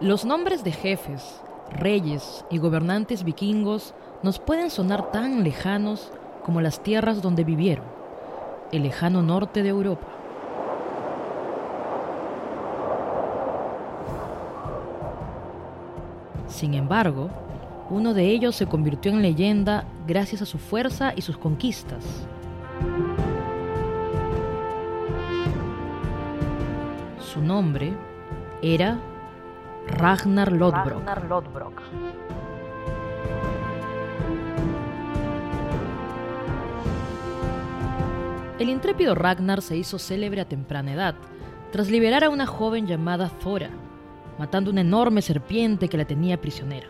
Los nombres de jefes, reyes y gobernantes vikingos nos pueden sonar tan lejanos como las tierras donde vivieron, el lejano norte de Europa. Sin embargo, uno de ellos se convirtió en leyenda gracias a su fuerza y sus conquistas. Su nombre era Ragnar Lodbrok. El intrépido Ragnar se hizo célebre a temprana edad, tras liberar a una joven llamada Thora, matando una enorme serpiente que la tenía prisionera.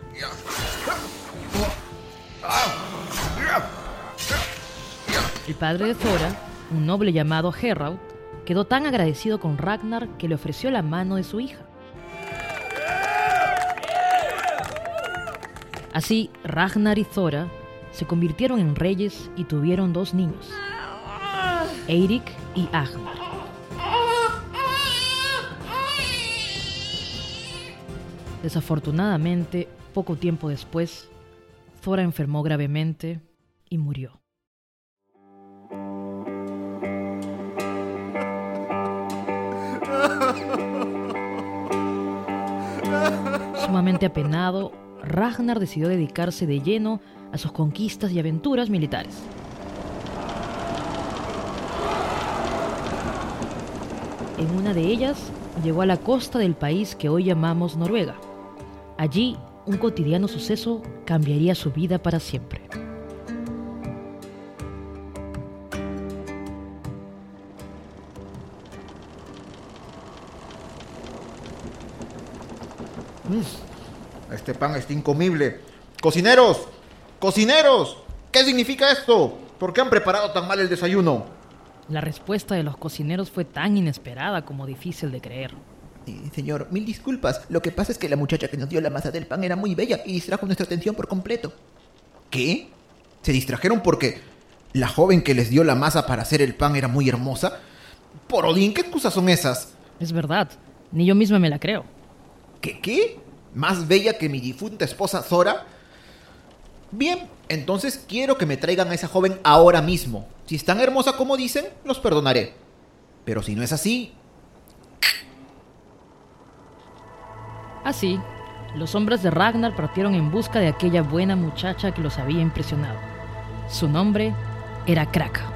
El padre de Thora, un noble llamado Herraud, quedó tan agradecido con Ragnar que le ofreció la mano de su hija. Así, Ragnar y Thora se convirtieron en reyes y tuvieron dos niños, Eirik y Agnar. Desafortunadamente, poco tiempo después, Thora enfermó gravemente y murió. Sumamente apenado, Ragnar decidió dedicarse de lleno a sus conquistas y aventuras militares. En una de ellas, llegó a la costa del país que hoy llamamos Noruega. Allí, un cotidiano suceso cambiaría su vida para siempre. Mm, este pan está incomible. Cocineros, cocineros, ¿qué significa esto? ¿Por qué han preparado tan mal el desayuno? La respuesta de los cocineros fue tan inesperada como difícil de creer. Eh, señor, mil disculpas. Lo que pasa es que la muchacha que nos dio la masa del pan era muy bella y distrajo nuestra atención por completo. ¿Qué? ¿Se distrajeron porque la joven que les dio la masa para hacer el pan era muy hermosa? Por Odín, ¿qué excusas son esas? Es verdad, ni yo misma me la creo. ¿Qué qué? ¿Más bella que mi difunta esposa Zora? Bien, entonces quiero que me traigan a esa joven ahora mismo. Si es tan hermosa como dicen, los perdonaré. Pero si no es así... Así, los hombres de Ragnar partieron en busca de aquella buena muchacha que los había impresionado. Su nombre era Kraka.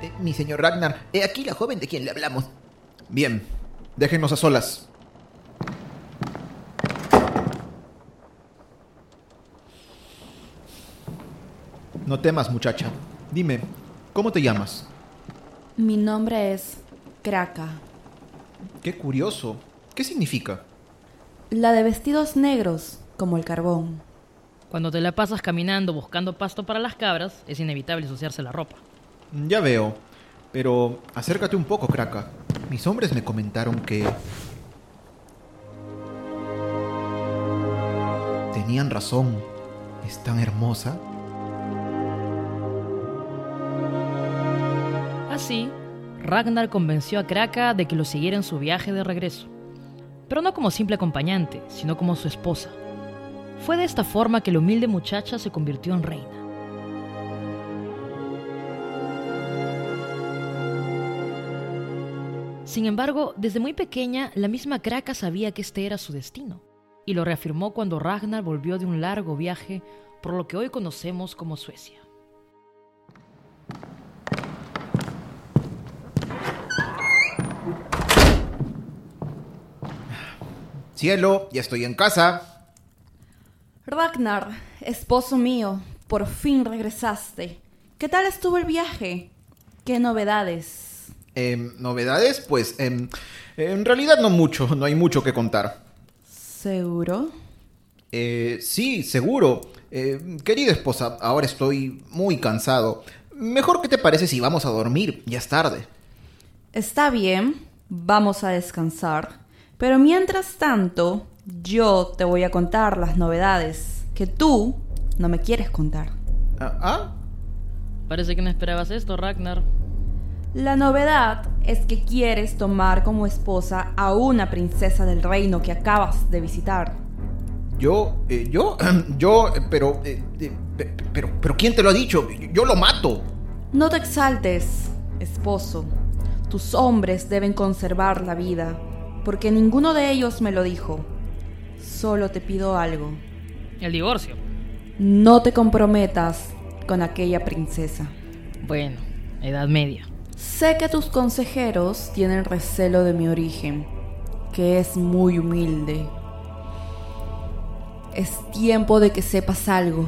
Eh, mi señor Ragnar, he aquí la joven de quien le hablamos. Bien, déjenos a solas. No temas, muchacha. Dime, ¿cómo te llamas? Mi nombre es Kraka. Qué curioso. ¿Qué significa? La de vestidos negros, como el carbón. Cuando te la pasas caminando buscando pasto para las cabras, es inevitable ensuciarse la ropa. Ya veo. Pero acércate un poco, Kraka. Mis hombres me comentaron que... Tenían razón. Es tan hermosa. Así, Ragnar convenció a Kraka de que lo siguiera en su viaje de regreso. Pero no como simple acompañante, sino como su esposa. Fue de esta forma que la humilde muchacha se convirtió en reina. Sin embargo, desde muy pequeña, la misma Kraka sabía que este era su destino, y lo reafirmó cuando Ragnar volvió de un largo viaje por lo que hoy conocemos como Suecia. Cielo, ya estoy en casa. Ragnar, esposo mío, por fin regresaste. ¿Qué tal estuvo el viaje? ¿Qué novedades? Em, ¿Novedades? Pues em, en realidad no mucho, no hay mucho que contar. ¿Seguro? Eh, sí, seguro. Eh, querida esposa, ahora estoy muy cansado. Mejor que te parece si vamos a dormir, ya es tarde. Está bien, vamos a descansar. Pero mientras tanto, yo te voy a contar las novedades que tú no me quieres contar. ¿Ah? ¿Ah? Parece que no esperabas esto, Ragnar. La novedad es que quieres tomar como esposa a una princesa del reino que acabas de visitar. Yo, eh, yo, yo, pero, eh, eh, pe- pero, pero, ¿quién te lo ha dicho? Yo lo mato. No te exaltes, esposo. Tus hombres deben conservar la vida, porque ninguno de ellos me lo dijo. Solo te pido algo. El divorcio. No te comprometas con aquella princesa. Bueno, Edad Media. Sé que tus consejeros tienen recelo de mi origen, que es muy humilde. Es tiempo de que sepas algo.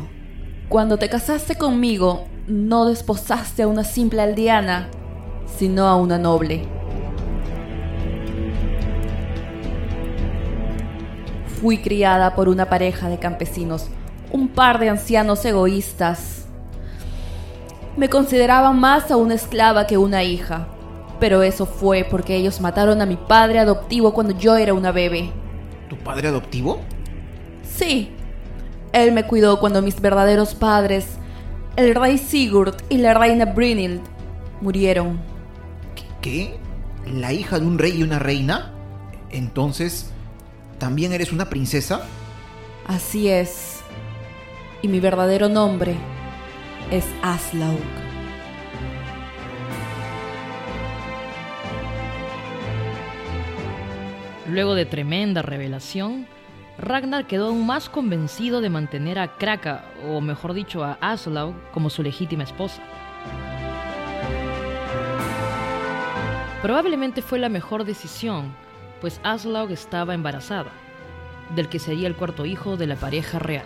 Cuando te casaste conmigo, no desposaste a una simple aldeana, sino a una noble. Fui criada por una pareja de campesinos, un par de ancianos egoístas. Me consideraban más a una esclava que una hija, pero eso fue porque ellos mataron a mi padre adoptivo cuando yo era una bebé. ¿Tu padre adoptivo? Sí, él me cuidó cuando mis verdaderos padres, el rey Sigurd y la reina Brynhild, murieron. ¿Qué? ¿La hija de un rey y una reina? Entonces, ¿también eres una princesa? Así es. Y mi verdadero nombre es Aslaug. Luego de tremenda revelación, Ragnar quedó aún más convencido de mantener a Kraka, o mejor dicho a Aslaug, como su legítima esposa. Probablemente fue la mejor decisión, pues Aslaug estaba embarazada, del que sería el cuarto hijo de la pareja real.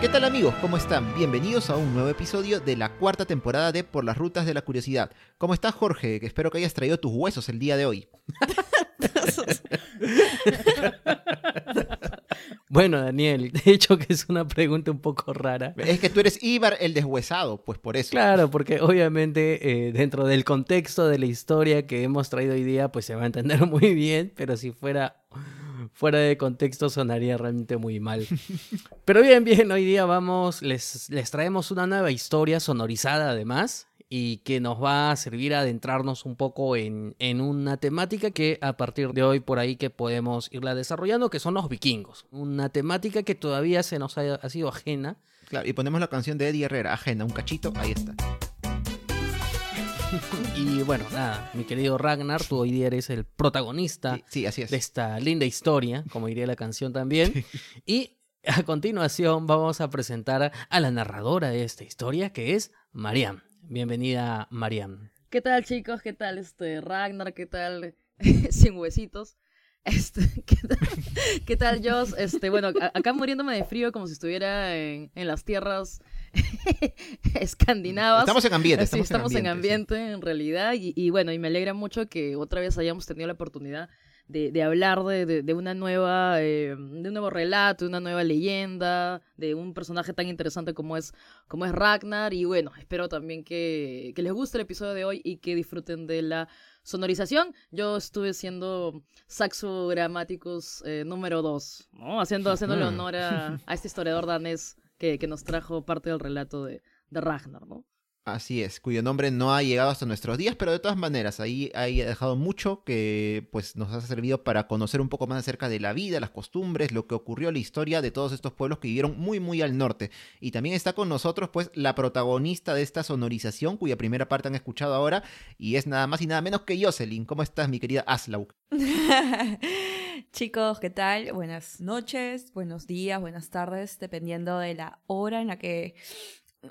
¿Qué tal amigos? ¿Cómo están? Bienvenidos a un nuevo episodio de la cuarta temporada de Por las Rutas de la Curiosidad. ¿Cómo estás Jorge? Que espero que hayas traído tus huesos el día de hoy. Bueno, Daniel, de hecho que es una pregunta un poco rara. Es que tú eres Ibar el deshuesado, pues por eso. Claro, porque obviamente eh, dentro del contexto de la historia que hemos traído hoy día, pues se va a entender muy bien, pero si fuera fuera de contexto sonaría realmente muy mal. Pero bien, bien, hoy día vamos, les, les traemos una nueva historia sonorizada además y que nos va a servir a adentrarnos un poco en, en una temática que a partir de hoy por ahí que podemos irla desarrollando, que son los vikingos. Una temática que todavía se nos ha, ha sido ajena. Claro, y ponemos la canción de Eddie Herrera, ajena, un cachito, ahí está. Y bueno, nada, mi querido Ragnar, tú hoy día eres el protagonista Sí, sí, así es. de esta linda historia, como diría la canción también. Y a continuación vamos a presentar a la narradora de esta historia, que es Mariam. Bienvenida, Mariam. ¿Qué tal chicos? ¿Qué tal este Ragnar? ¿Qué tal sin huesitos? Este, ¿qué tal, ¿qué tal Joss? Este, bueno, acá muriéndome de frío como si estuviera en, en las tierras escandinavas. Estamos en ambiente, Sí, estamos, estamos en sí. ambiente, en realidad. Y, y bueno, y me alegra mucho que otra vez hayamos tenido la oportunidad de, de hablar de, de- de una nueva, eh, de un nuevo relato, de una nueva leyenda, de un personaje tan interesante como es, como es Ragnar. Y bueno, espero también que, que les guste el episodio de hoy y que disfruten de la sonorización. Yo estuve siendo saxo gramáticos eh, número 2, ¿no? Haciendo, haciéndole honor a, a este historiador danés que, que nos trajo parte del relato de, de Ragnar, ¿no? Así es, cuyo nombre no ha llegado hasta nuestros días, pero de todas maneras, ahí ha dejado mucho que pues nos ha servido para conocer un poco más acerca de la vida, las costumbres, lo que ocurrió, la historia de todos estos pueblos que vivieron muy muy al norte. Y también está con nosotros pues la protagonista de esta sonorización, cuya primera parte han escuchado ahora, y es nada más y nada menos que Jocelyn. ¿Cómo estás, mi querida Aslaug? Chicos, ¿qué tal? Buenas noches, buenos días, buenas tardes, dependiendo de la hora en la que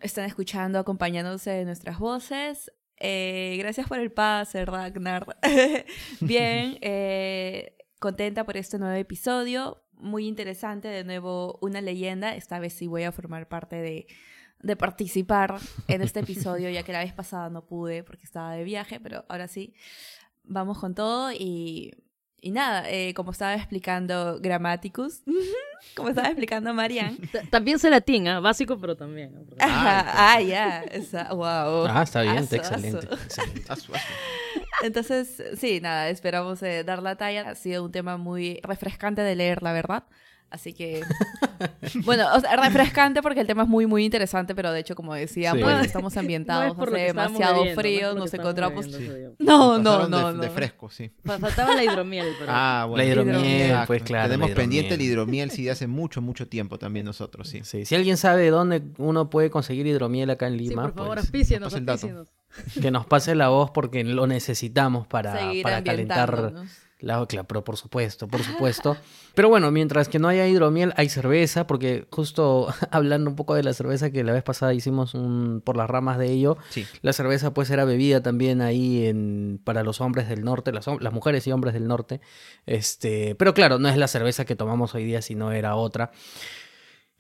están escuchando, acompañándose de nuestras voces. Eh, gracias por el pase, Ragnar. Bien, eh, contenta por este nuevo episodio. Muy interesante, de nuevo, una leyenda. Esta vez sí voy a formar parte de, de participar en este episodio, ya que la vez pasada no pude porque estaba de viaje, pero ahora sí, vamos con todo y y nada, eh, como estaba explicando Grammaticus, como estaba explicando Marian. Ta- También sé latín, ¿ah? básico, pero también. ¿no? Pero- Ajá, ah, ya, esa- wow. Ah, está bien, Aso, excelente. aso. Entonces, sí, nada, esperamos eh, dar la talla. Ha sido un tema muy refrescante de leer, la verdad. Así que, bueno, o sea, refrescante porque el tema es muy, muy interesante, pero de hecho, como decía, Sí. estamos No ambientados, es por lo hace demasiado bebiendo, no es frío, lo nos encontramos... bebiendo. No, no, no, de, no. de fresco, sí. Fa- Faltaba la hidromiel, pero... Ah, bueno. La hidromiel, Hidromiel. pues claro. la Tenemos pendiente el hidromiel. sí de hace mucho, mucho tiempo también nosotros, sí. Sí, Si alguien sabe dónde uno puede conseguir hidromiel acá en Sí, Lima, por favor, pues, el dato. que nos pase la voz porque lo necesitamos para, Seguir para calentar. La claro, pero por supuesto, por supuesto. Pero bueno, mientras que no haya hidromiel, hay cerveza, porque justo hablando un poco de la cerveza que la vez pasada hicimos un por las ramas de ello, Sí. la cerveza pues era bebida también ahí en, para los hombres del norte, las, las mujeres y hombres del norte. Este, pero claro, no es la cerveza que tomamos hoy día, sino era otra.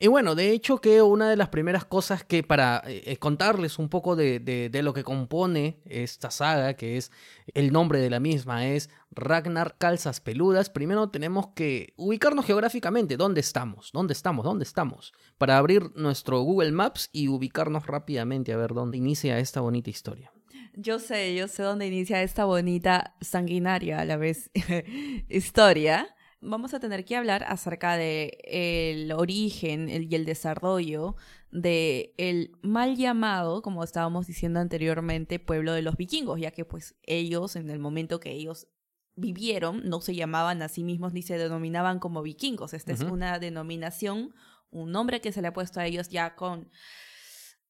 Y bueno, de hecho que una de las primeras cosas que para eh, contarles un poco de- de lo que compone esta saga, que es el nombre de la misma, es Ragnar Calzas Peludas, primero tenemos que ubicarnos geográficamente, ¿dónde estamos? ¿Dónde estamos? ¿Dónde estamos? Para abrir nuestro Google Maps y ubicarnos rápidamente a ver dónde inicia esta bonita historia. Yo sé, yo sé dónde inicia esta bonita, sanguinaria a la vez historia. Vamos a tener que hablar acerca de el origen y el desarrollo de el mal llamado, como estábamos diciendo anteriormente, pueblo de los vikingos, ya que pues ellos, en el momento que ellos vivieron, no se llamaban a sí mismos ni se denominaban como vikingos. Esta es una denominación, un nombre que se le ha puesto a ellos ya con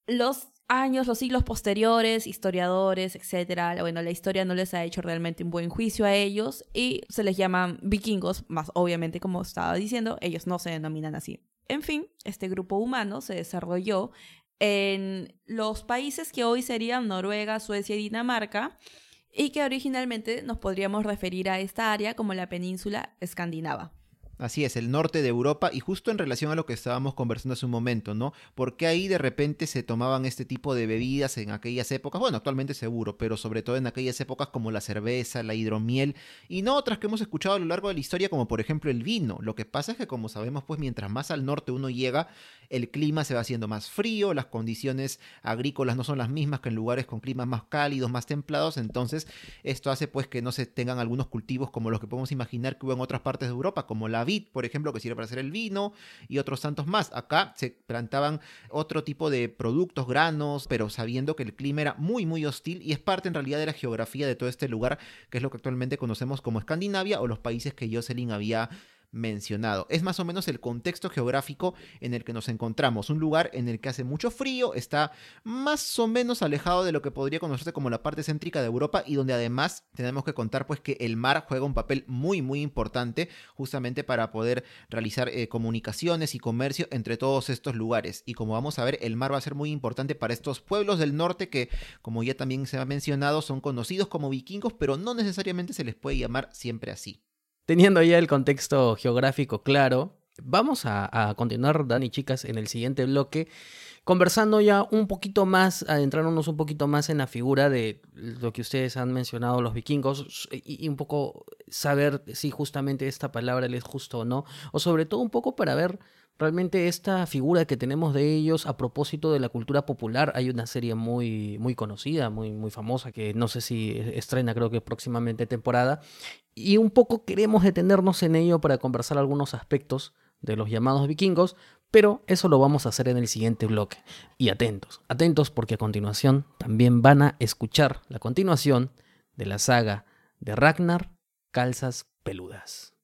los años, los siglos posteriores, historiadores, etcétera, bueno, la historia no les ha hecho realmente un buen juicio a ellos y se les llaman vikingos, más obviamente como estaba diciendo, ellos no se denominan así. En fin, este grupo humano se desarrolló en los países que hoy serían Noruega, Suecia y Dinamarca y que originalmente nos podríamos referir a esta área como la península escandinava. Así es, el norte de Europa y justo en relación a lo que estábamos conversando hace un momento, ¿no? Porque ahí de repente se tomaban este tipo de bebidas en aquellas épocas, bueno, actualmente seguro, pero sobre todo en aquellas épocas como la cerveza, la hidromiel y no otras que hemos escuchado a lo largo de la historia como por ejemplo el vino. Lo que pasa es que como sabemos, pues mientras más al norte uno llega, el clima se va haciendo más frío, las condiciones agrícolas no son las mismas que en lugares con climas más cálidos, más templados, entonces esto hace pues que no se tengan algunos cultivos como los que podemos imaginar que hubo en otras partes de Europa, como la por ejemplo, que sirve para hacer el vino y otros tantos más. Acá se plantaban otro tipo de productos, granos, pero sabiendo que el clima era muy muy hostil y es parte en realidad de la geografía de todo este lugar, que es lo que actualmente conocemos como Escandinavia o los países que Jocelyn había mencionado. Es más o menos el contexto geográfico en el que nos encontramos. Un lugar en el que hace mucho frío, está más o menos alejado de lo que podría conocerse como la parte céntrica de Europa y donde además tenemos que contar pues que el mar juega un papel muy muy importante justamente para poder realizar eh, comunicaciones y comercio entre todos estos lugares. Y como vamos a ver, el mar va a ser muy importante para estos pueblos del norte que, como ya también se ha mencionado, son conocidos como vikingos, pero no necesariamente se les puede llamar siempre así. Teniendo ya el contexto geográfico claro, vamos a, continuar, Dani, chicas, en el siguiente bloque, conversando ya un poquito más, adentrándonos un poquito más en la figura de lo que ustedes han mencionado, los vikingos, y, y un poco saber si justamente esta palabra les es justo o no, o sobre todo un poco para ver realmente esta figura que tenemos de ellos a propósito de la cultura popular. Hay una serie muy, muy conocida, muy, muy famosa, que no sé si estrena, creo que próximamente temporada. Y un poco queremos detenernos en ello para conversar algunos aspectos de los llamados vikingos, pero eso lo vamos a hacer en el siguiente bloque. Y atentos, atentos porque a continuación también van a escuchar la continuación de la saga de Ragnar Calzas Peludas.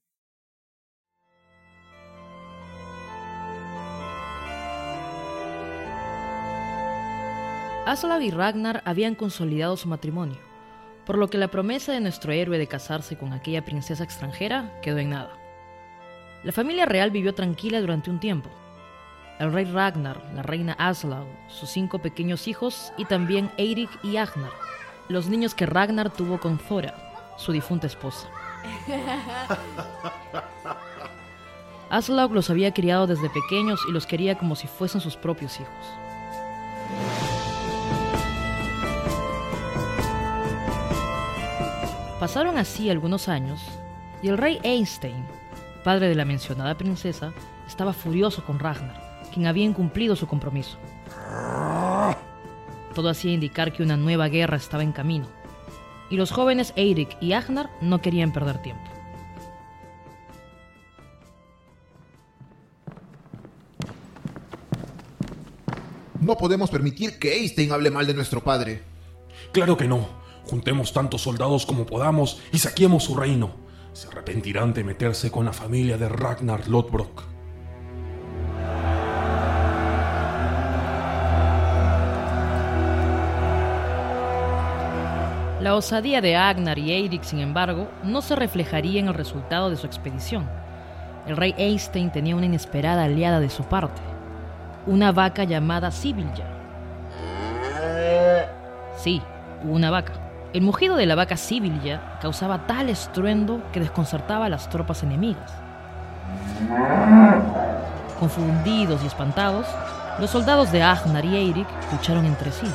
Aslav y Ragnar habían consolidado su matrimonio, por lo que la promesa de nuestro héroe de casarse con aquella princesa extranjera quedó en nada. La familia real vivió tranquila durante un tiempo. El rey Ragnar, la reina Aslaug, sus cinco pequeños hijos y también Eirik y Agnar, los niños que Ragnar tuvo con Thora, su difunta esposa. Aslaug los había criado desde pequeños y los quería como si fuesen sus propios hijos. Pasaron así algunos años y el rey Einstein, padre de la mencionada princesa, estaba furioso con Ragnar, quien había incumplido su compromiso. Todo hacía indicar que una nueva guerra estaba en camino, y los jóvenes Eirik y Agnar no querían perder tiempo. No podemos permitir que Einstein hable mal de nuestro padre. Claro que no. Juntemos tantos soldados como podamos y saquemos su reino. Se arrepentirán de meterse con la familia de Ragnar Lodbrok. La osadía de Agnar y Eirik, sin embargo, no se reflejaría en el resultado de su expedición. El rey Einstein tenía una inesperada aliada de su parte, una vaca llamada Sibilja. Sí, una vaca. El mugido de la vaca Sibilja causaba tal estruendo que desconcertaba a las tropas enemigas. Confundidos y espantados, los soldados de Agnar y Eirik lucharon entre sí,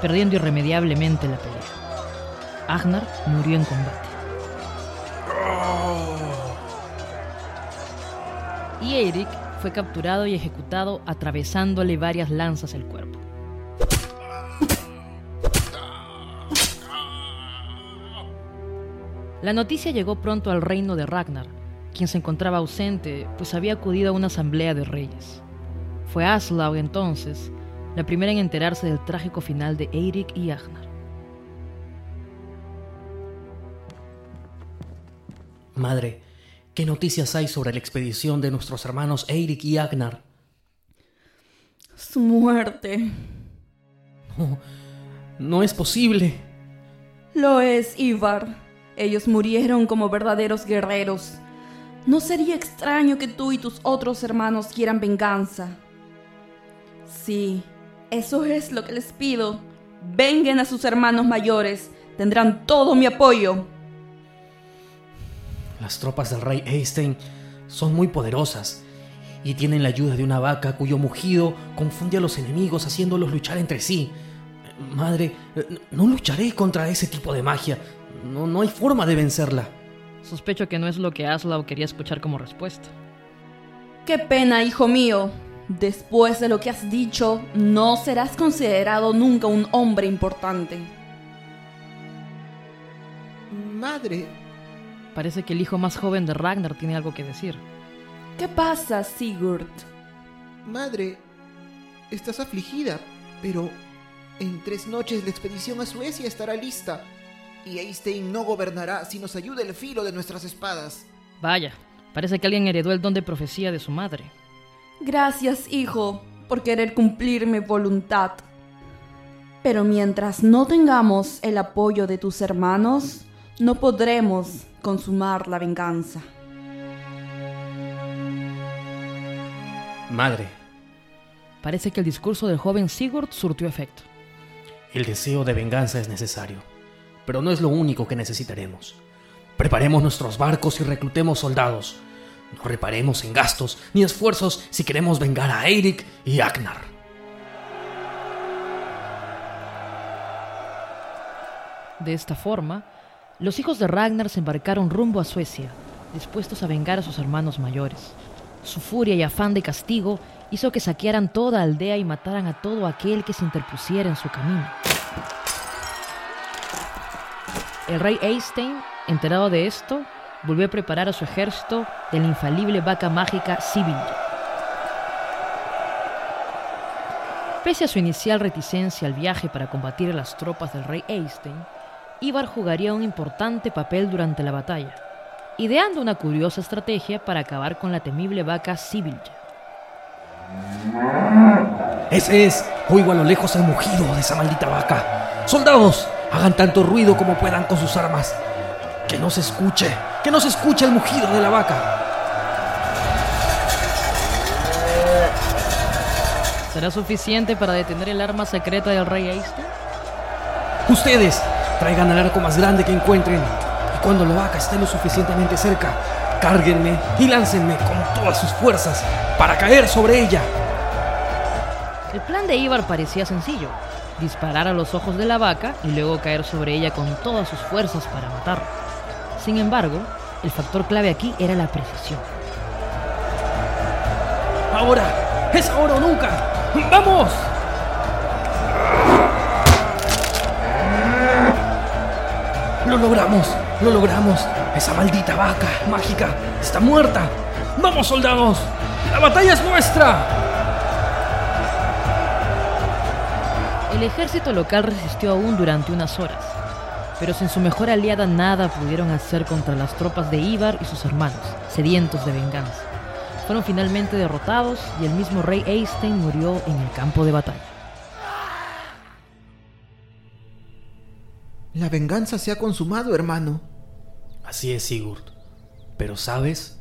perdiendo irremediablemente la pelea. Agnar murió en combate. Y Eirik fue capturado y ejecutado atravesándole varias lanzas el cuerpo. La noticia llegó pronto al reino de Ragnar, quien se encontraba ausente, pues había acudido a una asamblea de reyes. Fue Aslaug entonces la primera en enterarse del trágico final de Eirik y Agnar. Madre, ¿qué noticias hay sobre la expedición de nuestros hermanos Eirik y Agnar? Su muerte. No, no es posible. Lo es, Ivar. Ellos murieron como verdaderos guerreros. No sería extraño que tú y tus otros hermanos quieran venganza. Sí, eso es lo que les pido. Vengan a sus hermanos mayores. Tendrán todo mi apoyo. Las tropas del rey Einstein son muy poderosas y tienen la ayuda de una vaca cuyo mugido confunde a los enemigos haciéndolos luchar entre sí. Madre, no lucharé contra ese tipo de magia. No, no hay forma de vencerla. Sospecho que no es lo que Aslaug quería escuchar como respuesta. Qué pena, hijo mío. Después de lo que has dicho, no serás considerado nunca un hombre importante. Madre, Parece que el hijo más joven de Ragnar tiene algo que decir. ¿Qué pasa, Sigurd? madre, estás afligida, pero en tres noches la expedición a Suecia estará lista. Y Einstein no gobernará si nos ayuda el filo de nuestras espadas. Vaya, parece que alguien heredó el don de profecía de su madre. Gracias, hijo, por querer cumplir mi voluntad. Pero mientras no tengamos el apoyo de tus hermanos, no podremos consumar la venganza. Madre, Parece que el discurso del joven Sigurd surtió efecto. el deseo de venganza es necesario, pero no es lo único que necesitaremos. Preparemos nuestros barcos y reclutemos soldados. No reparemos en gastos ni esfuerzos si queremos vengar a Eirik y Agnar. De esta forma, los hijos de Ragnar se embarcaron rumbo a Suecia, dispuestos a vengar a sus hermanos mayores. Su furia y afán de castigo hizo que saquearan toda aldea y mataran a todo aquel que se interpusiera en su camino. El rey Eystein, enterado de esto, volvió a preparar a su ejército de la infalible vaca mágica Sibyl. Pese a su inicial reticencia al viaje para combatir a las tropas del rey Eystein, Ivar jugaría un importante papel durante la batalla, ideando una curiosa estrategia para acabar con la temible vaca Sibilja. Ese es, oigo a lo lejos el mugido de esa maldita vaca. Soldados, hagan tanto ruido como puedan con sus armas. Que no se escuche, que no se escuche el mugido de la vaca. ¿Será suficiente para detener el arma secreta del rey Eystein? Ustedes, traigan el arco más grande que encuentren. Y cuando la vaca esté lo suficientemente cerca, cárguenme y láncenme con todas sus fuerzas para caer sobre ella. El plan de Ivar parecía sencillo, disparar a los ojos de la vaca y luego caer sobre ella con todas sus fuerzas para matarla. Sin embargo, el factor clave aquí era la precisión. Ahora, es ahora o nunca. ¡Vamos! Lo logramos, lo logramos. Esa maldita vaca mágica está muerta. ¡Vamos, soldados! ¡La batalla es nuestra! El ejército local resistió aún durante unas horas, pero sin su mejor aliada nada pudieron hacer contra las tropas de Ibar y sus hermanos, sedientos de venganza. Fueron finalmente derrotados y el mismo rey Eystein murió en el campo de batalla. La venganza se ha consumado, hermano. Así es, Sigurd. Pero, ¿sabes?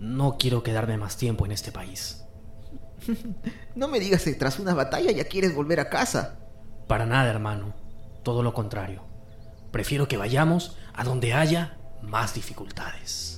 No quiero quedarme más tiempo en este país. no me digas que tras una batalla ya quieres volver a casa. Para nada, hermano. Todo lo contrario. Prefiero que vayamos a donde haya más dificultades.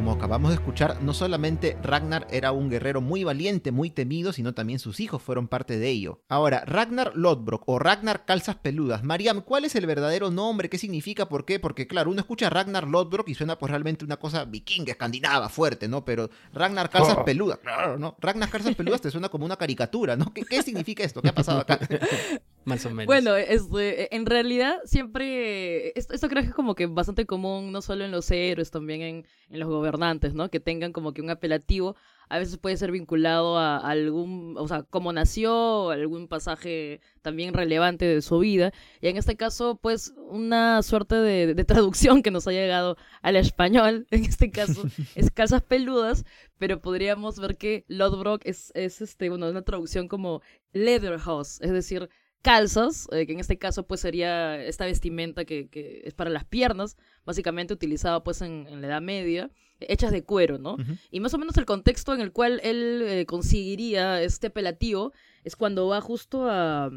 Como acabamos de escuchar, no solamente Ragnar era un guerrero muy valiente, muy temido, sino también sus hijos fueron parte de ello. Ahora, Ragnar Lodbrok o Ragnar Calzas Peludas. Mariam, ¿cuál es el verdadero nombre? ¿Qué significa? ¿Por qué? Porque claro, uno escucha Ragnar Lodbrok y suena pues realmente una cosa vikinga, escandinava, fuerte, ¿no? Pero Ragnar Calzas oh. Peludas, claro, ¿no? Ragnar Calzas Peludas te suena como una caricatura, ¿no? ¿Qué, qué significa esto? ¿Qué ha pasado acá? Más o menos. Bueno, este, en realidad siempre, esto, creo que es como que bastante común, no solo en los héroes, también en, en los gobernantes, ¿no? Que tengan como que un apelativo, a veces puede ser vinculado a algún, o sea, cómo nació, algún pasaje también relevante de su vida. Y en este caso, pues, una suerte de, de traducción que nos ha llegado al español, en este caso, es Casas Peludas, pero podríamos ver que Lodbrok es, es este, bueno, una traducción como Leatherhouse, es decir, calzas, eh, que en este caso pues sería esta vestimenta que, que, es para las piernas, básicamente utilizada pues en, la Edad Media, hechas de cuero, ¿no? Y más o menos el contexto en el cual él eh, conseguiría este apelativo es cuando va justo a,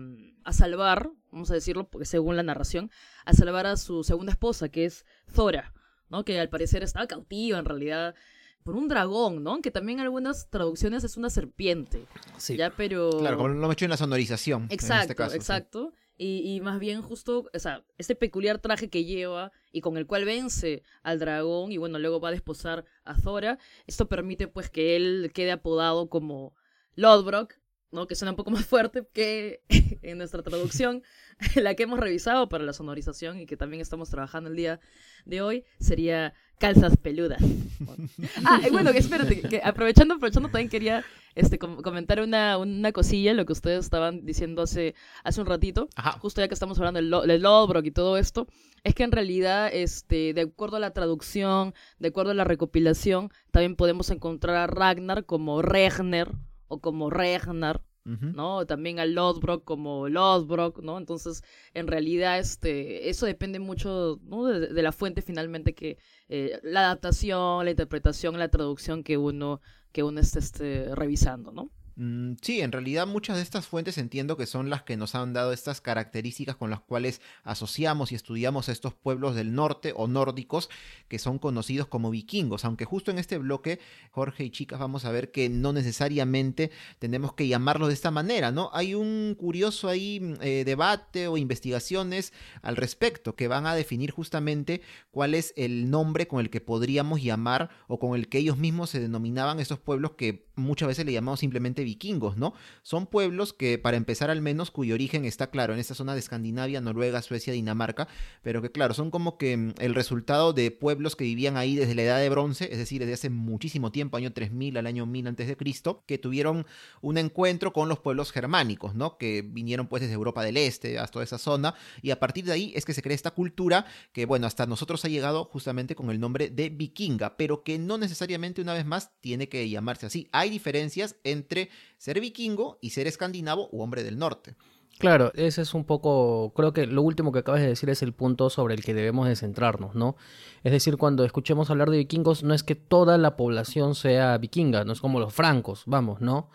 a, salvar, vamos a decirlo, porque según la narración, a salvar a su segunda esposa, que es Zora, ¿no? Que al parecer estaba cautiva en realidad por un dragón, ¿no? Que también en algunas traducciones es una serpiente. Sí. Ya, pero... Claro, como lo he hecho en la sonorización. Exacto, en este caso, exacto. Y, y, más bien justo, o sea, este peculiar traje que lleva y con el cual vence al dragón y bueno, luego va a desposar a Zora, esto permite pues que él quede apodado como Lodbrok, ¿no? Que suena un poco más fuerte que en nuestra traducción, la que hemos revisado para la sonorización y que también estamos trabajando el día de hoy, sería calzas peludas. ah, y bueno, espérate, que aprovechando, aprovechando también quería este, comentar una, una cosilla, lo que ustedes estaban diciendo hace, hace un ratito, justo ya que estamos hablando del, del Lodbrok y todo esto, es que en realidad, este, de acuerdo a la traducción, de acuerdo a la recopilación, también podemos encontrar a Ragnar como Regner o como Regnar, ¿no? También a Lodbrok como Lodbrok, ¿no? Entonces, en realidad, este, eso depende mucho de, la fuente finalmente que eh, la adaptación, la interpretación, la traducción que uno, que uno esté este, revisando, ¿no? Mm, sí, en realidad muchas de estas fuentes entiendo que son las que nos han dado estas características con las cuales asociamos y estudiamos estos pueblos del norte o nórdicos que son conocidos como vikingos, aunque justo en este bloque, Jorge y chicas, vamos a ver que no necesariamente tenemos que llamarlos de esta manera, ¿no? Hay un curioso ahí mm, eh, debate o investigaciones al respecto que van a definir justamente cuál es el nombre con el que podríamos llamar o con el que ellos mismos se denominaban estos pueblos que muchas veces le llamamos simplemente vikingos, ¿no? Son pueblos que, para empezar al menos, cuyo origen está claro en esta zona de Escandinavia, Noruega, Suecia, Dinamarca, pero que claro, son como que mm, el resultado de pueblos que vivían ahí desde la Edad de Bronce, es decir, desde hace muchísimo tiempo, año 3000 al año 1000 antes de Cristo, que tuvieron un encuentro con los pueblos germánicos, ¿no? Que vinieron pues desde Europa del Este hasta toda esa zona, y a partir de ahí es que se crea esta cultura que, bueno, hasta nosotros ha llegado justamente con el nombre de vikinga, pero que no necesariamente una vez más tiene que llamarse así. Hay diferencias entre ser vikingo y ser escandinavo u hombre del norte. Claro, ese es un poco, creo que lo último que acabas de decir es el punto sobre el que debemos de centrarnos, ¿no? Es decir, cuando escuchemos hablar de vikingos, no es que toda la población sea vikinga, no es como los francos, vamos, ¿no?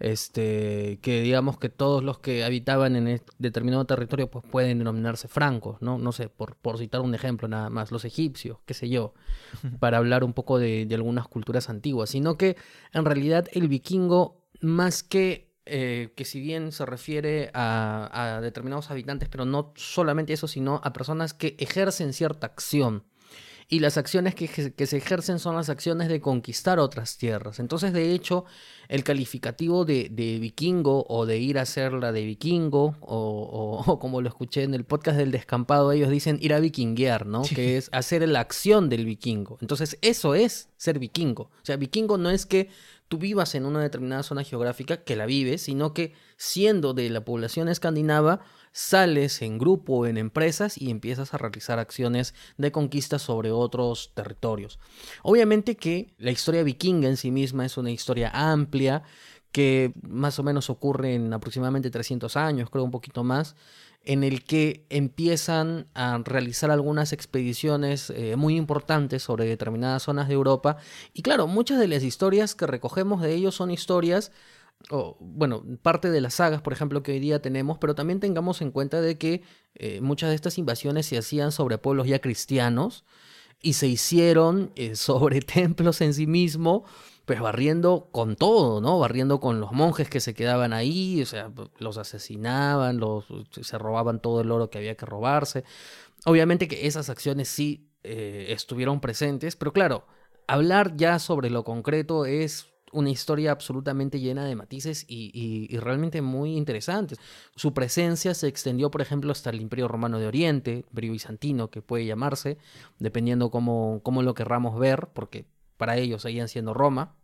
Este, que digamos que todos los que habitaban en determinado territorio pues pueden denominarse francos, ¿no? No sé, por, por citar un ejemplo nada más, los egipcios, qué sé yo, para hablar un poco de, de algunas culturas antiguas, sino que en realidad el vikingo más que eh, que si bien se refiere a, determinados habitantes, pero no solamente eso, sino a personas que ejercen cierta acción. Y las acciones que, que, se ejercen son las acciones de conquistar otras tierras. Entonces, de hecho, el calificativo de, de vikingo o de ir a hacer la de vikingo, o, o, como lo escuché en el podcast del descampado, ellos dicen ir a vikinguear, ¿no? Que es hacer la acción del vikingo. Entonces, eso es ser vikingo. O sea, vikingo no es que tú vivas en una determinada zona geográfica, que la vives, sino que siendo de la población escandinava, sales en grupo en empresas y empiezas a realizar acciones de conquista sobre otros territorios. Obviamente que la historia vikinga en sí misma es una historia amplia que más o menos ocurre en aproximadamente 300 años, creo un poquito más, en el que empiezan a realizar algunas expediciones eh, muy importantes sobre determinadas zonas de Europa. Y claro, muchas de las historias que recogemos de ellos son historias bueno, parte de las sagas, por ejemplo, que hoy día tenemos, pero también tengamos en cuenta de que eh, muchas de estas invasiones se hacían sobre pueblos ya cristianos y se hicieron eh, sobre templos en sí mismo, pues barriendo con todo, ¿no? Barriendo con los monjes que se quedaban ahí, o sea, los asesinaban, los, se robaban todo el oro que había que robarse. Obviamente que esas acciones sí eh, estuvieron presentes, pero claro, hablar ya sobre lo concreto es una historia absolutamente llena de matices y, realmente muy interesantes. Su presencia se extendió, por ejemplo, hasta el Imperio Romano de Oriente, Imperio Bizantino, que puede llamarse, dependiendo cómo, cómo lo querramos ver, porque para ellos seguían siendo Roma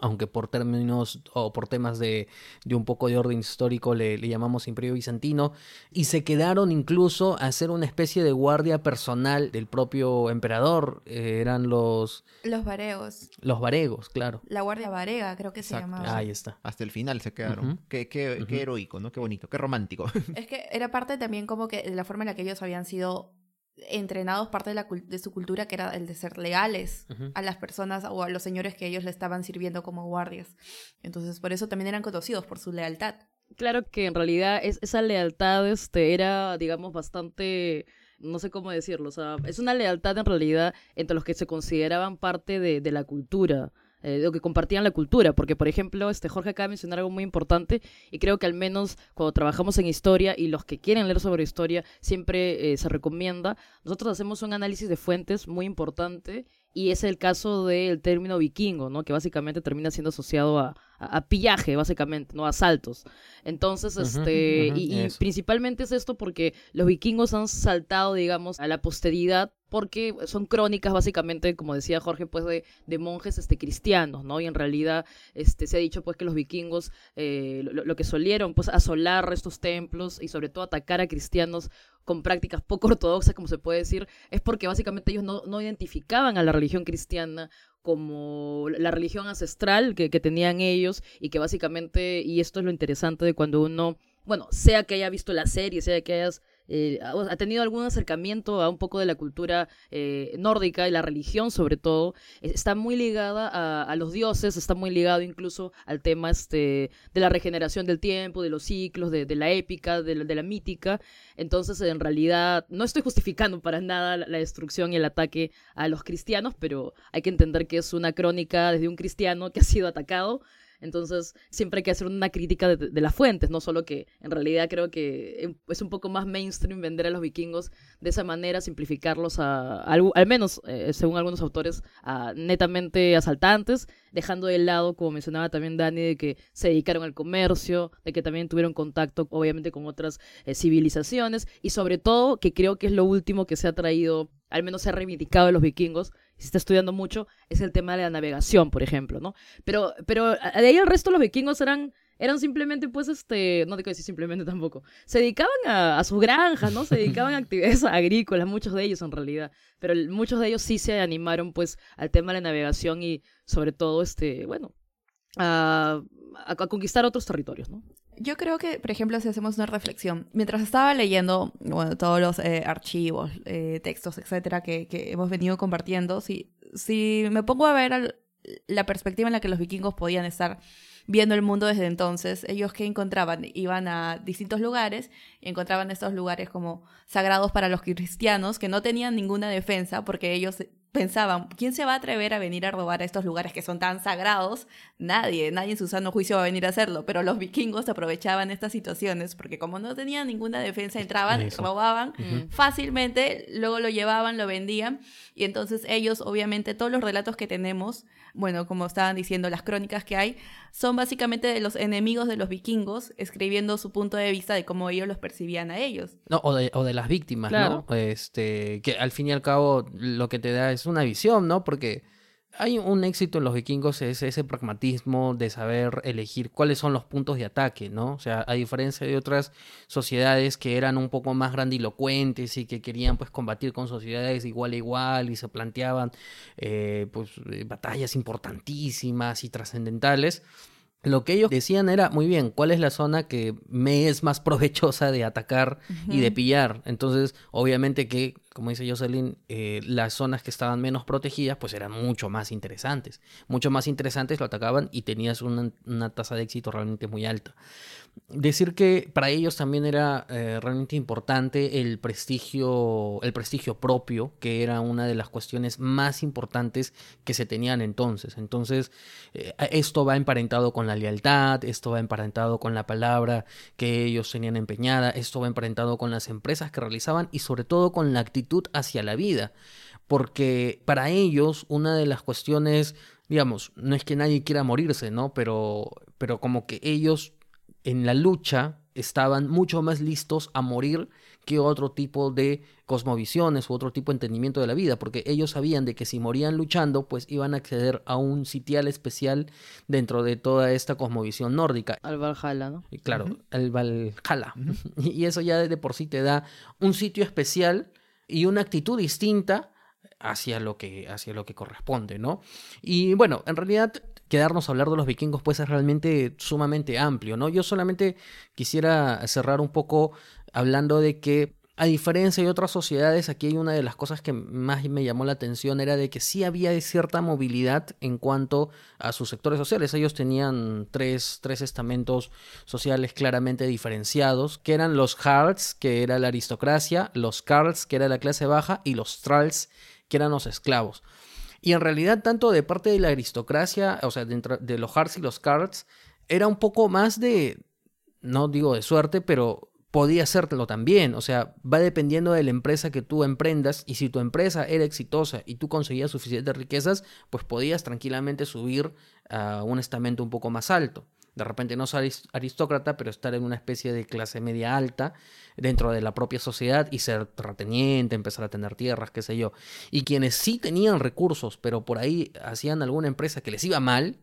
aunque por términos o por temas de, de un poco de orden histórico le, le, llamamos Imperio Bizantino, y se quedaron incluso a ser una especie de guardia personal del propio emperador, eh, eran los... Los varegos. Los varegos, claro. La guardia varega creo que se llamaba. Ahí está. Hasta el final se quedaron. qué, qué, qué heroico, ¿no? Qué bonito, qué romántico. Es que era parte también como que de la forma en la que ellos habían sido entrenados parte de, la, de su cultura, que era el de ser legales a las personas o a los señores que ellos le estaban sirviendo como guardias. Entonces, por eso también eran conocidos por su lealtad. Claro que en realidad es, esa lealtad este, era, digamos, bastante no sé cómo decirlo, o sea, es una lealtad en realidad entre los que se consideraban parte de, de la cultura eh, que compartían la cultura, porque por ejemplo, este Jorge acaba de mencionar algo muy importante y creo que al menos cuando trabajamos en historia y los que quieren leer sobre historia siempre eh, se recomienda, nosotros hacemos un análisis de fuentes muy importante y es el caso del término vikingo, ¿no? Que básicamente termina siendo asociado a, a, pillaje, básicamente, ¿no? Asaltos. Entonces, este, y, principalmente es esto porque los vikingos han saltado, digamos, a la posteridad porque son crónicas básicamente, como decía Jorge, pues de, de, monjes este, cristianos, ¿no? Y en realidad este, se ha dicho pues que los vikingos eh, lo, lo, que solieron pues asolar estos templos y sobre todo atacar a cristianos con prácticas poco ortodoxas, como se puede decir, es porque básicamente ellos no, no identificaban a la religión cristiana como la religión ancestral que, que, tenían ellos y que básicamente, y esto es lo interesante de cuando uno, bueno, sea que haya visto la serie, sea que hayas eh, ha tenido algún acercamiento a un poco de la cultura eh, nórdica y la religión sobre todo, está muy ligada a, los dioses, está muy ligado incluso al tema este, de la regeneración del tiempo, de los ciclos, de, la épica, de la, mítica. Entonces, en realidad, no estoy justificando para nada la, destrucción y el ataque a los cristianos, pero hay que entender que es una crónica desde un cristiano que ha sido atacado entonces, siempre hay que hacer una crítica de, las fuentes, no solo que en realidad creo que em, es un poco más mainstream vender a los vikingos de esa manera, simplificarlos a, al, menos, eh, según algunos autores, a netamente asaltantes, dejando de lado, como mencionaba también Dani, de que se dedicaron al comercio, de que también tuvieron contacto, obviamente, con otras eh, civilizaciones, y sobre todo, que creo que es lo último que se ha traído, al menos se ha reivindicado de los vikingos, se está estudiando mucho, es el tema de la navegación, por ejemplo, ¿no? Pero, pero de ahí el resto de los vikingos eran, eran simplemente, pues, este, no te quiero decir simplemente tampoco, se dedicaban a, sus granjas, ¿no? Se dedicaban a actividades agrícolas, muchos de ellos en realidad, pero muchos de ellos sí se animaron, pues, al tema de la navegación y sobre todo, este, bueno, a, a conquistar otros territorios, ¿no? Yo creo que, por ejemplo, si hacemos una reflexión, mientras estaba leyendo todos los eh, archivos, eh, textos, etcétera, que, que, hemos venido compartiendo, si, si me pongo a ver la perspectiva en la que los vikingos podían estar viendo el mundo desde entonces, ellos qué encontraban? Iban a distintos lugares y encontraban estos lugares como sagrados para los cristianos que no tenían ninguna defensa porque ellos pensaban, ¿quién se va a atrever a venir a robar a estos lugares que son tan sagrados? Nadie, nadie en su sano juicio va a venir a hacerlo, pero los vikingos aprovechaban estas situaciones porque como no tenían ninguna defensa, entraban, Eso. robaban fácilmente, luego lo llevaban, lo vendían y entonces ellos, obviamente, todos los relatos que tenemos, bueno, como estaban diciendo, las crónicas que hay, son básicamente de los enemigos de los vikingos escribiendo su punto de vista de cómo ellos los percibían a ellos. No, o de, o de las víctimas, Claro. ¿no? Este, que al fin y al cabo lo que te da es una visión, ¿no? Porque hay un éxito en los vikingos, es ese pragmatismo de saber elegir cuáles son los puntos de ataque, ¿no? O sea, a diferencia de otras sociedades que eran un poco más grandilocuentes y que querían pues combatir con sociedades igual a igual y se planteaban eh, pues eh, batallas importantísimas y trascendentales. Lo que ellos decían era, muy bien, ¿cuál es la zona que me es más provechosa de atacar y de pillar? Entonces, obviamente que, como dice Jocelyn, eh, las zonas que estaban menos protegidas, pues eran mucho más interesantes. Mucho más interesantes lo atacaban y tenías una, una tasa de éxito realmente muy alta. Decir que para ellos también era eh, realmente importante el prestigio, el prestigio propio, que era una de las cuestiones más importantes que se tenían entonces. Entonces, eh, esto va emparentado con la lealtad, esto va emparentado con la palabra que ellos tenían empeñada, esto va emparentado con las empresas que realizaban y sobre todo con la actitud hacia la vida. Porque para ellos una de las cuestiones, digamos, no es que nadie quiera morirse, ¿no? Pero, pero como que ellos en la lucha estaban mucho más listos a morir que otro tipo de cosmovisiones u otro tipo de entendimiento de la vida, porque ellos sabían de que si morían luchando, pues iban a acceder a un sitial especial dentro de toda esta cosmovisión nórdica. Al Valhalla, ¿no? Y Claro, el Valhalla. Y eso ya de por sí te da un sitio especial y una actitud distinta hacia lo que, hacia lo que corresponde, ¿no? Y bueno, en realidad quedarnos a hablar de los vikingos pues es realmente sumamente amplio, ¿no? Yo solamente quisiera cerrar un poco hablando de que a diferencia de otras sociedades, aquí hay una de las cosas que más me llamó la atención era de que sí había cierta movilidad en cuanto a sus sectores sociales. Ellos tenían tres, tres estamentos sociales claramente diferenciados, que eran los Jarls, que era la aristocracia, los Karls, que era la clase baja, y los Thralls, que eran los esclavos. Y en realidad, tanto de parte de la aristocracia, o sea, dentro de los Harts y los Cards, era un poco más de, no digo de suerte, pero podía serlo también. O sea, va dependiendo de la empresa que tú emprendas. Y si tu empresa era exitosa y tú conseguías suficientes riquezas, pues podías tranquilamente subir a un estamento un poco más alto. De repente no ser aristócrata, pero estar en una especie de clase media alta dentro de la propia sociedad y ser terrateniente, empezar a tener tierras, qué sé yo. Y quienes sí tenían recursos, pero por ahí hacían alguna empresa que les iba mal,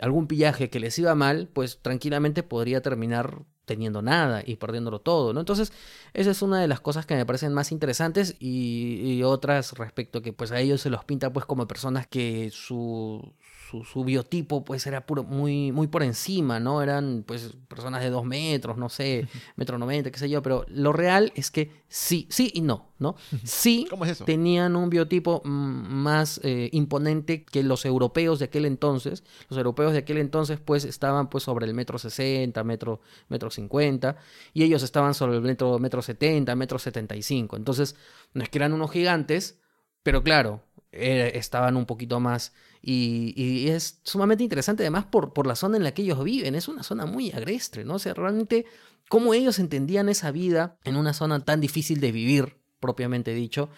algún pillaje que les iba mal, pues tranquilamente podría terminar teniendo nada y perdiéndolo todo, ¿no? Entonces, esa es una de las cosas que me parecen más interesantes y, y otras respecto que pues a ellos se los pinta pues como personas que su, su, su biotipo pues era puro, muy, muy por encima, ¿no? Eran pues personas de dos metros, no sé, metro noventa, qué sé yo, pero lo real es que sí, sí y no, ¿no? Sí ¿Cómo es eso? tenían un biotipo mm, más eh, imponente que los europeos de aquel entonces. Los europeos de aquel entonces pues estaban pues sobre el metro sesenta, metro, metro cincuenta y ellos estaban sobre el metro, metro setenta, metro setenta y cinco. Entonces no es que eran unos gigantes, pero claro, eh, estaban un poquito más y, es sumamente interesante además por, por la zona en la que ellos viven. Es una zona muy agreste, ¿no? O sea, realmente cómo ellos entendían esa vida en una zona tan difícil de vivir, propiamente dicho.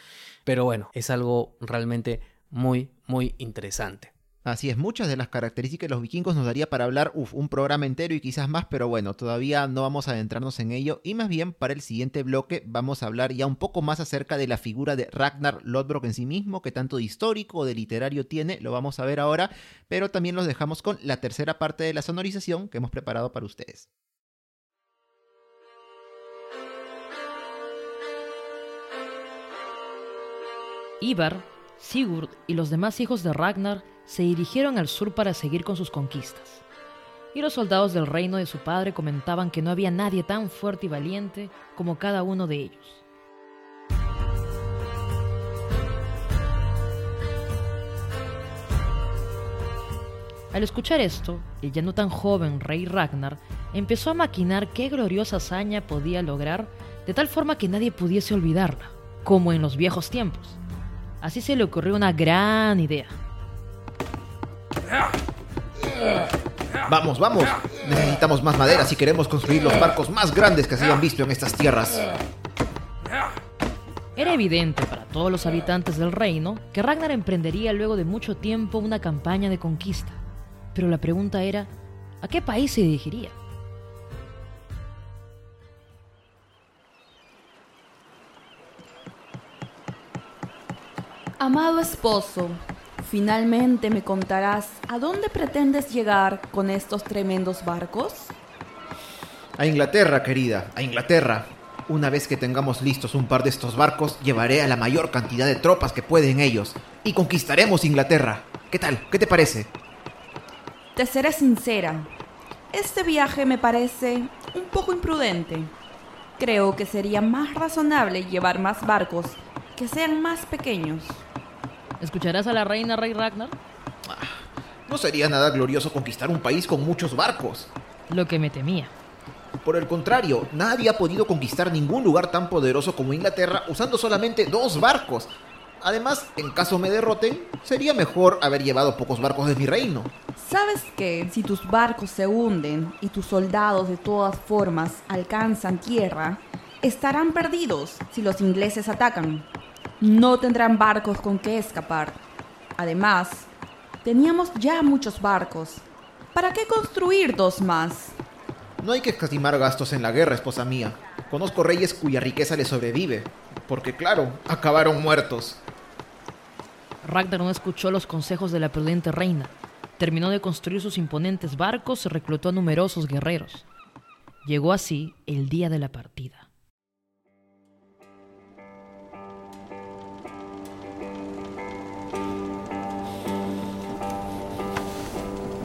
Pero bueno, es algo realmente muy, muy interesante. Así es, muchas de las características de los vikingos nos daría para hablar uf, un programa entero y quizás más, pero bueno, todavía no vamos a adentrarnos en ello y más bien para el siguiente bloque vamos a hablar ya un poco más acerca de la figura de Ragnar Lodbrok en sí mismo, que tanto de histórico o de literario tiene, lo vamos a ver ahora, pero también los dejamos con la tercera parte de la sonorización que hemos preparado para ustedes. Ivar, Sigurd y los demás hijos de Ragnar se dirigieron al sur para seguir con sus conquistas. Y los soldados del reino de su padre comentaban que no había nadie tan fuerte y valiente como cada uno de ellos. Al escuchar esto, el ya no tan joven rey Ragnar empezó a maquinar qué gloriosa hazaña podía lograr de tal forma que nadie pudiese olvidarla, como en los viejos tiempos. Así se le ocurrió una gran idea. Vamos, vamos. Necesitamos más madera si queremos construir los barcos más grandes que se hayan visto en estas tierras. Era evidente para todos los habitantes del reino que Ragnar emprendería luego de mucho tiempo una campaña de conquista. Pero la pregunta era, ¿a qué país se dirigiría? Amado esposo, finalmente me contarás a dónde pretendes llegar con estos tremendos barcos. A Inglaterra, querida, a Inglaterra. Una vez que tengamos listos un par de estos barcos, llevaré a la mayor cantidad de tropas que pueden ellos y conquistaremos Inglaterra. ¿Qué tal? ¿Qué te parece? Te seré sincera. Este viaje me parece un poco imprudente. Creo que sería más razonable llevar más barcos que sean más pequeños. ¿Escucharás a la reina Rey Ragnar? No sería nada glorioso conquistar un país con muchos barcos. Lo que me temía. Por el contrario, nadie ha podido conquistar ningún lugar tan poderoso como Inglaterra usando solamente dos barcos. Además, en caso me derroten, sería mejor haber llevado pocos barcos de mi reino. ¿Sabes que si tus barcos se hunden y tus soldados de todas formas alcanzan tierra, estarán perdidos si los ingleses atacan? No tendrán barcos con que escapar. Además, teníamos ya muchos barcos. ¿Para qué construir dos más? No hay que escatimar gastos en la guerra, esposa mía. Conozco reyes cuya riqueza les sobrevive, porque claro, acabaron muertos. Ragnar no escuchó los consejos de la prudente reina. Terminó de construir sus imponentes barcos y reclutó a numerosos guerreros. Llegó así el día de la partida.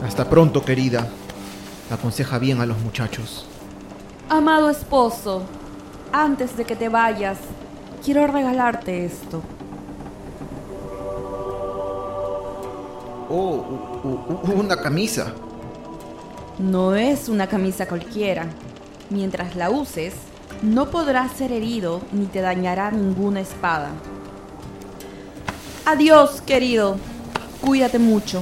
Hasta pronto, querida. Aconseja bien a los muchachos. Amado esposo, antes de que te vayas, quiero regalarte esto. Oh, una camisa. No es una camisa cualquiera. Mientras la uses, no podrás ser herido ni te dañará ninguna espada. Adiós, querido. Cuídate mucho.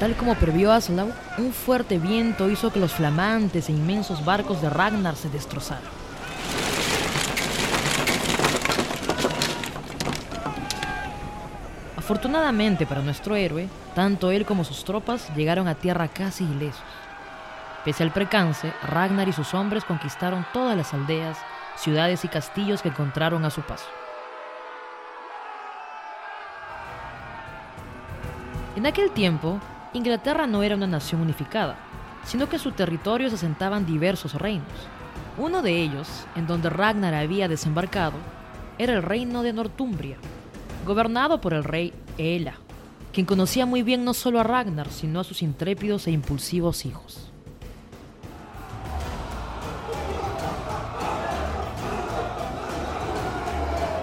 Tal como previó Aslaug, un fuerte viento hizo que los flamantes e inmensos barcos de Ragnar se destrozaran. Afortunadamente para nuestro héroe, tanto él como sus tropas llegaron a tierra casi ilesos. Pese al percance, Ragnar y sus hombres conquistaron todas las aldeas, ciudades y castillos que encontraron a su paso. En aquel tiempo, Inglaterra no era una nación unificada, sino que su territorio se asentaban diversos reinos. Uno de ellos, en donde Ragnar había desembarcado, era el reino de Northumbria, gobernado por el rey Ela, quien conocía muy bien no solo a Ragnar, sino a sus intrépidos e impulsivos hijos.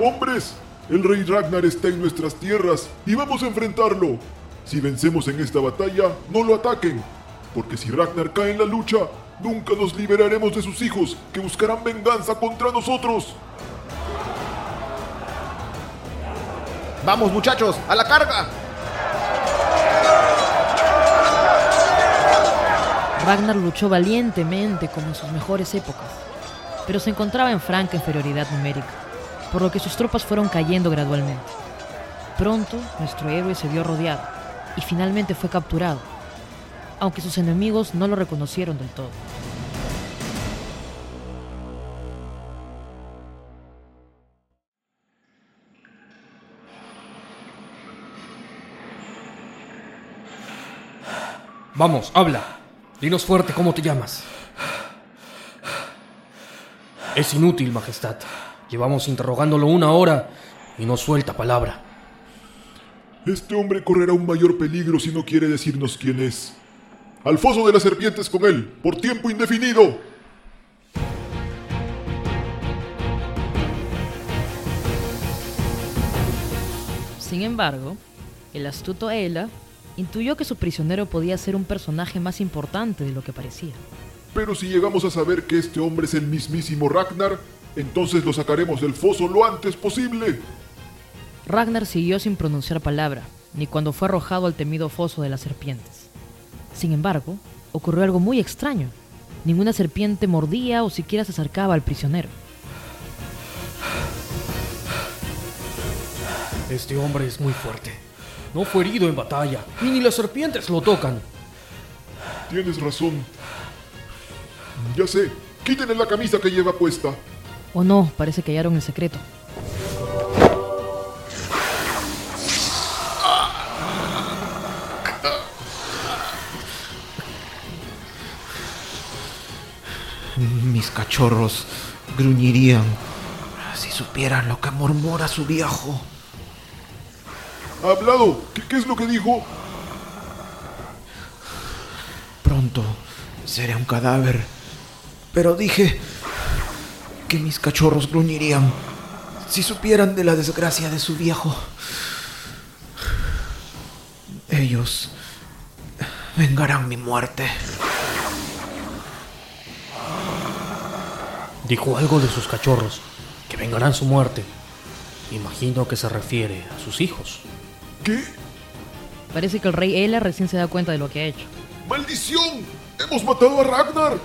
Hombres, el rey Ragnar está en nuestras tierras y vamos a enfrentarlo. Si vencemos en esta batalla, no lo ataquen, porque si Ragnar cae en la lucha, nunca nos liberaremos de sus hijos, que buscarán venganza contra nosotros. Vamos, muchachos, a la carga. Ragnar luchó valientemente como en sus mejores épocas, pero se encontraba en franca inferioridad numérica, por lo que sus tropas fueron cayendo gradualmente. Pronto, nuestro héroe se vio rodeado y finalmente fue capturado, aunque sus enemigos no lo reconocieron del todo. Vamos, habla. Dinos fuerte cómo te llamas. Es inútil, Majestad. Llevamos interrogándolo una hora y no suelta palabra. Este hombre correrá un mayor peligro si no quiere decirnos quién es. Al foso de las serpientes con él, por tiempo indefinido. Sin embargo, el astuto Ela intuyó que su prisionero podía ser un personaje más importante de lo que parecía. Pero si llegamos a saber que este hombre es el mismísimo Ragnar, entonces lo sacaremos del foso lo antes posible. Ragnar siguió sin pronunciar palabra, ni cuando fue arrojado al temido foso de las serpientes. Sin embargo, ocurrió algo muy extraño. Ninguna serpiente mordía o siquiera se acercaba al prisionero. Este hombre es muy fuerte. No fue herido en batalla, y ni las serpientes lo tocan. Tienes razón. Ya sé, quítenle la camisa que lleva puesta. O no, parece que hallaron el secreto. Mis cachorros gruñirían si supieran lo que murmura su viejo. ¿Ha hablado? ¿Qué, qué es lo que dijo? Pronto seré un cadáver. Pero dije que mis cachorros gruñirían si supieran de la desgracia de su viejo. Ellos vengarán mi muerte. Dijo algo de sus cachorros, que vengarán su muerte. Imagino que se refiere a sus hijos. ¿Qué? Parece que el rey Ela recién se da cuenta de lo que ha hecho. ¡Maldición! ¡Hemos matado a Ragnar!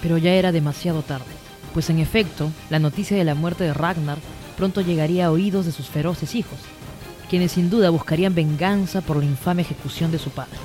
Pero ya era demasiado tarde, pues en efecto, la noticia de la muerte de Ragnar pronto llegaría a oídos de sus feroces hijos, quienes sin duda buscarían venganza por la infame ejecución de su padre.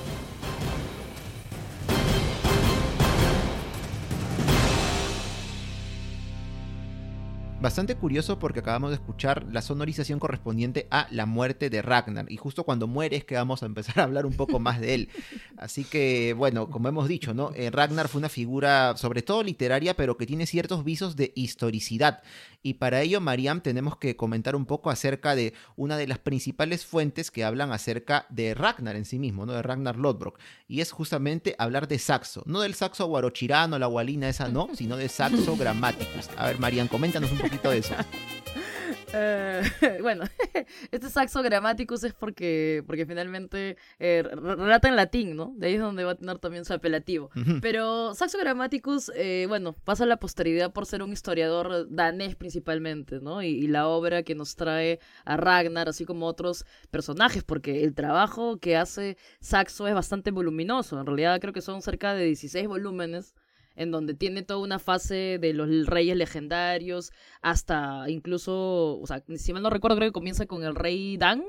Bastante curioso porque acabamos de escuchar la sonorización correspondiente a la muerte de Ragnar. Y justo cuando muere es que vamos a empezar a hablar un poco más de él. Así que, bueno, como hemos dicho, ¿no? Eh, Ragnar fue una figura, sobre todo literaria, pero que tiene ciertos visos de historicidad. Y para ello, Mariam, tenemos que comentar un poco acerca de una de las principales fuentes que hablan acerca de Ragnar en sí mismo, ¿no? De Ragnar Lodbrok. Y es justamente hablar de Saxo. No del Saxo guarochirano, la gualina esa, no, sino de Saxo Grammaticus. A ver, Mariam, coméntanos un poquito de eso. Eh, bueno, este Saxo Grammaticus es porque, porque finalmente eh, relata en latín, ¿no? De ahí es donde va a tener también su apelativo. Pero Saxo Grammaticus, eh, bueno, pasa a la posteridad por ser un historiador danés principalmente, ¿no? Y, y, la obra que nos trae a Ragnar, así como otros personajes, porque el trabajo que hace Saxo es bastante voluminoso. En realidad creo que son cerca de 16 volúmenes en donde tiene toda una fase de los reyes legendarios, hasta incluso, o sea, si mal no recuerdo, creo que comienza con el rey Dan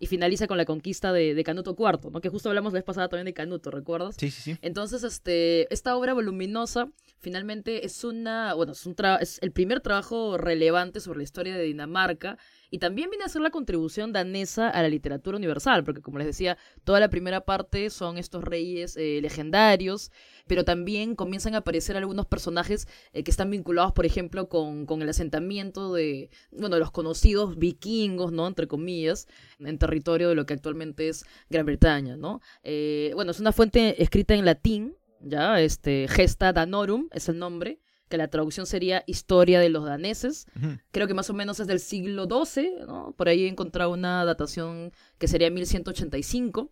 y finaliza con la conquista de, Canuto IV, ¿no? Que justo hablamos la vez pasada también de Canuto, ¿recuerdas? Sí, sí, sí. Entonces, este, esta obra voluminosa finalmente es una, bueno, es, un es el primer trabajo relevante sobre la historia de Dinamarca y también viene a ser la contribución danesa a la literatura universal, porque como les decía, toda la primera parte son estos reyes eh, legendarios, pero también comienzan a aparecer algunos personajes eh, que están vinculados, por ejemplo, con, con, el asentamiento de, bueno, los conocidos vikingos, ¿no? Entre comillas, en territorio de lo que actualmente es Gran Bretaña, ¿no? Eh, bueno, es una fuente escrita en latín, ya, este, Gesta Danorum es el nombre, que la traducción sería Historia de los daneses. Creo que más o menos es del siglo XII, ¿no? Por ahí he encontrado una datación que sería 1185.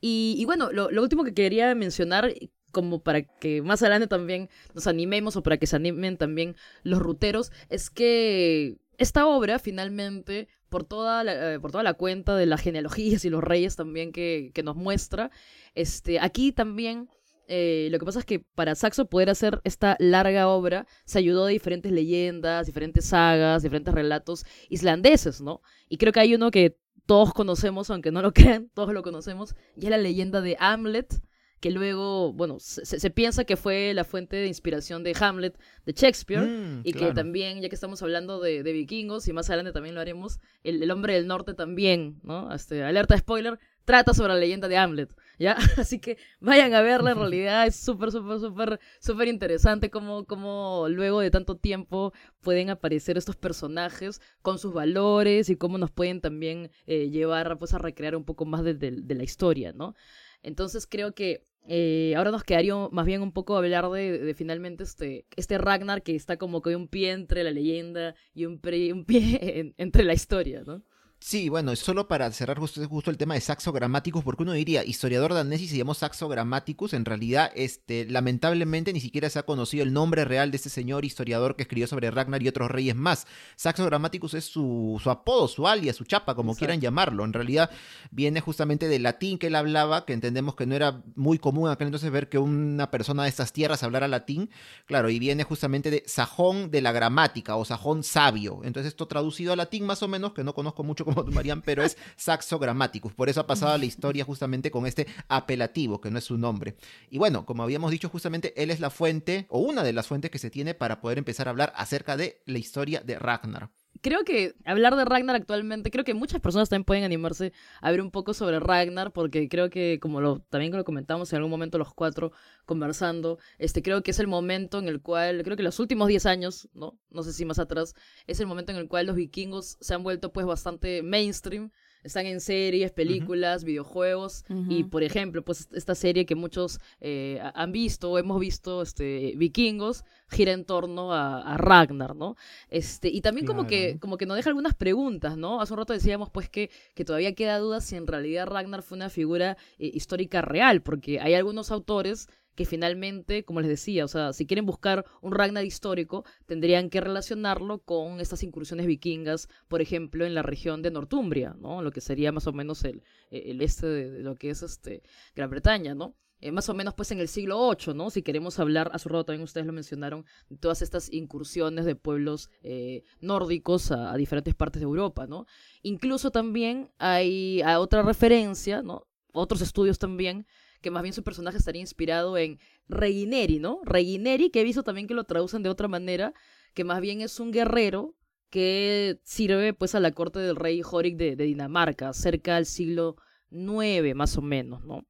Y, y bueno, lo, lo, último que quería mencionar, como para que más adelante también nos animemos o para que se animen también los ruteros, es que esta obra finalmente, por toda la, eh, por toda la cuenta de las genealogías y los reyes también que, que nos muestra, este, aquí también eh, lo que pasa es que para Saxo poder hacer esta larga obra se ayudó de diferentes leyendas, diferentes sagas, diferentes relatos islandeses, ¿no? Y creo que hay uno que todos conocemos, aunque no lo crean, todos lo conocemos, y es la leyenda de Hamlet, que luego, bueno, se, se, piensa que fue la fuente de inspiración de Hamlet de Shakespeare, Mm, y que también, ya que estamos hablando de, de vikingos, y más adelante también lo haremos, el, el hombre del norte también, ¿no? Este, alerta spoiler, trata sobre la leyenda de Hamlet, ¿ya? Así que vayan a verla, en realidad es súper, súper, súper, súper interesante cómo, cómo luego de tanto tiempo pueden aparecer estos personajes con sus valores y cómo nos pueden también eh, llevar pues, a recrear un poco más de, de- de la historia, ¿no? Entonces creo que eh, ahora nos quedaría más bien un poco hablar de, de finalmente este, este Ragnar que está como que un pie entre la leyenda y un, pre- un pie en- entre la historia, ¿no? Sí, bueno, solo para cerrar justo, justo el tema de Saxo Grammaticus, porque uno diría, historiador danés y se llamó Saxo Grammaticus, en realidad, este, lamentablemente ni siquiera se ha conocido el nombre real de este señor historiador que escribió sobre Ragnar y otros reyes más. Saxo Grammaticus es su, su apodo, su alias, su chapa, como quieran llamarlo. En realidad viene justamente del latín que él hablaba, que entendemos que no era muy común aquel entonces ver que una persona de estas tierras hablara latín, claro, y viene justamente de sajón de la gramática o sajón sabio. Entonces esto traducido a latín más o menos, que no conozco mucho como Marian, pero es Saxo Grammaticus. Por eso ha pasado la historia justamente con este apelativo, que no es su nombre. Y bueno, como habíamos dicho, justamente él es la fuente, o una de las fuentes que se tiene para poder empezar a hablar acerca de la historia de Ragnar creo que hablar de Ragnar actualmente, creo que muchas personas también pueden animarse a ver un poco sobre Ragnar, porque creo que, como lo, también lo comentamos en algún momento los cuatro conversando, este, creo que es el momento en el cual, creo que los últimos 10 años, ¿no? No sé si más atrás, es el momento en el cual los vikingos se han vuelto pues bastante mainstream están en series, películas, videojuegos y por ejemplo, pues esta serie que muchos eh, han visto o hemos visto, este, Vikingos, gira en torno a, Ragnar, ¿no? Este, y también como que como que nos deja algunas preguntas, ¿no? Hace un rato decíamos pues que, que todavía queda duda si en realidad Ragnar fue una figura eh, histórica real, porque hay algunos autores que finalmente, como les decía, o sea, si quieren buscar un Ragnar histórico, tendrían que relacionarlo con estas incursiones vikingas, por ejemplo, en la región de Northumbria, ¿no? Lo que sería más o menos el, el este de, lo que es este Gran Bretaña, ¿no? Eh, más o menos pues en el siglo VIII, ¿no? Si queremos hablar, a su rato también ustedes lo mencionaron, de todas estas incursiones de pueblos eh, nórdicos a, diferentes partes de Europa, ¿no? Incluso también hay otra referencia, ¿no? Otros estudios también que más bien su personaje estaría inspirado en Regineri, ¿no? Regineri, que he visto también que lo traducen de otra manera, que más bien es un guerrero que sirve pues a la corte del rey Horik de, Dinamarca, cerca del siglo IX más o menos, ¿no?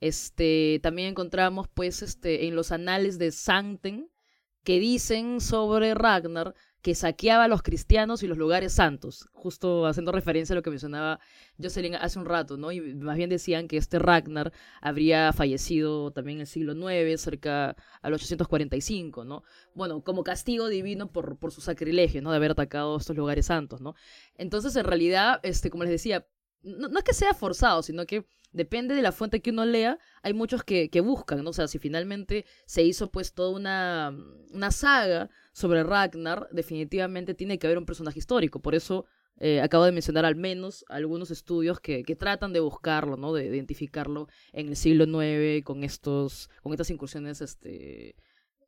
Este, también encontramos pues este, en los anales de Santen que dicen sobre Ragnar que saqueaba a los cristianos y los lugares santos, justo haciendo referencia a lo que mencionaba Jocelyn hace un rato, ¿no? Y más bien decían que este Ragnar habría fallecido también en el siglo IX, cerca al 845, ¿no? Bueno, como castigo divino por, por su sacrilegio, ¿no? De haber atacado estos lugares santos, ¿no? Entonces, en realidad, este, como les decía, no, es que sea forzado, sino que depende de la fuente que uno lea, hay muchos que, que buscan, ¿no? O sea, si finalmente se hizo pues toda una, una saga sobre Ragnar, definitivamente tiene que haber un personaje histórico. Por eso eh, acabo de mencionar al menos algunos estudios que, que, tratan de buscarlo, ¿no? De identificarlo en el siglo IX con estos, con estas incursiones, este,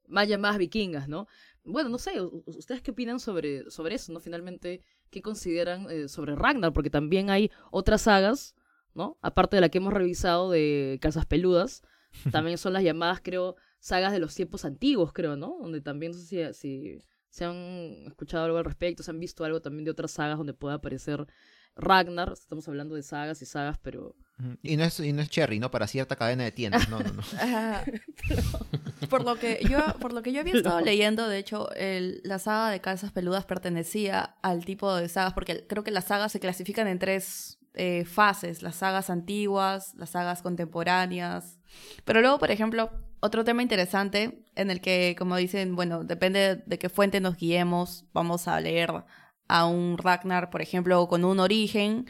más llamadas vikingas, ¿no? Bueno, no sé, ¿ustedes qué opinan sobre, sobre eso, no? Finalmente, ¿qué consideran eh, sobre Ragnar? Porque también hay otras sagas ¿no? Aparte de la que hemos revisado de Casas Peludas, también son las llamadas, creo, sagas de los tiempos antiguos, creo, ¿no? Donde también, no sé si, si, han escuchado algo al respecto, se han visto algo también de otras sagas donde puede aparecer Ragnar, estamos hablando de sagas y sagas, pero... Y no es, y no es Cherry, ¿no? Para cierta cadena de tiendas, no, no, no. por, lo que yo, por lo que yo había estado leyendo, de hecho, el, la saga de Casas Peludas pertenecía al tipo de sagas, porque creo que las sagas se clasifican en tres eh, fases, las sagas antiguas, las sagas contemporáneas. Pero luego, por ejemplo, otro tema interesante en el que, como dicen, bueno, depende de qué fuente nos guiemos, vamos a leer a un Ragnar, por ejemplo, con un origen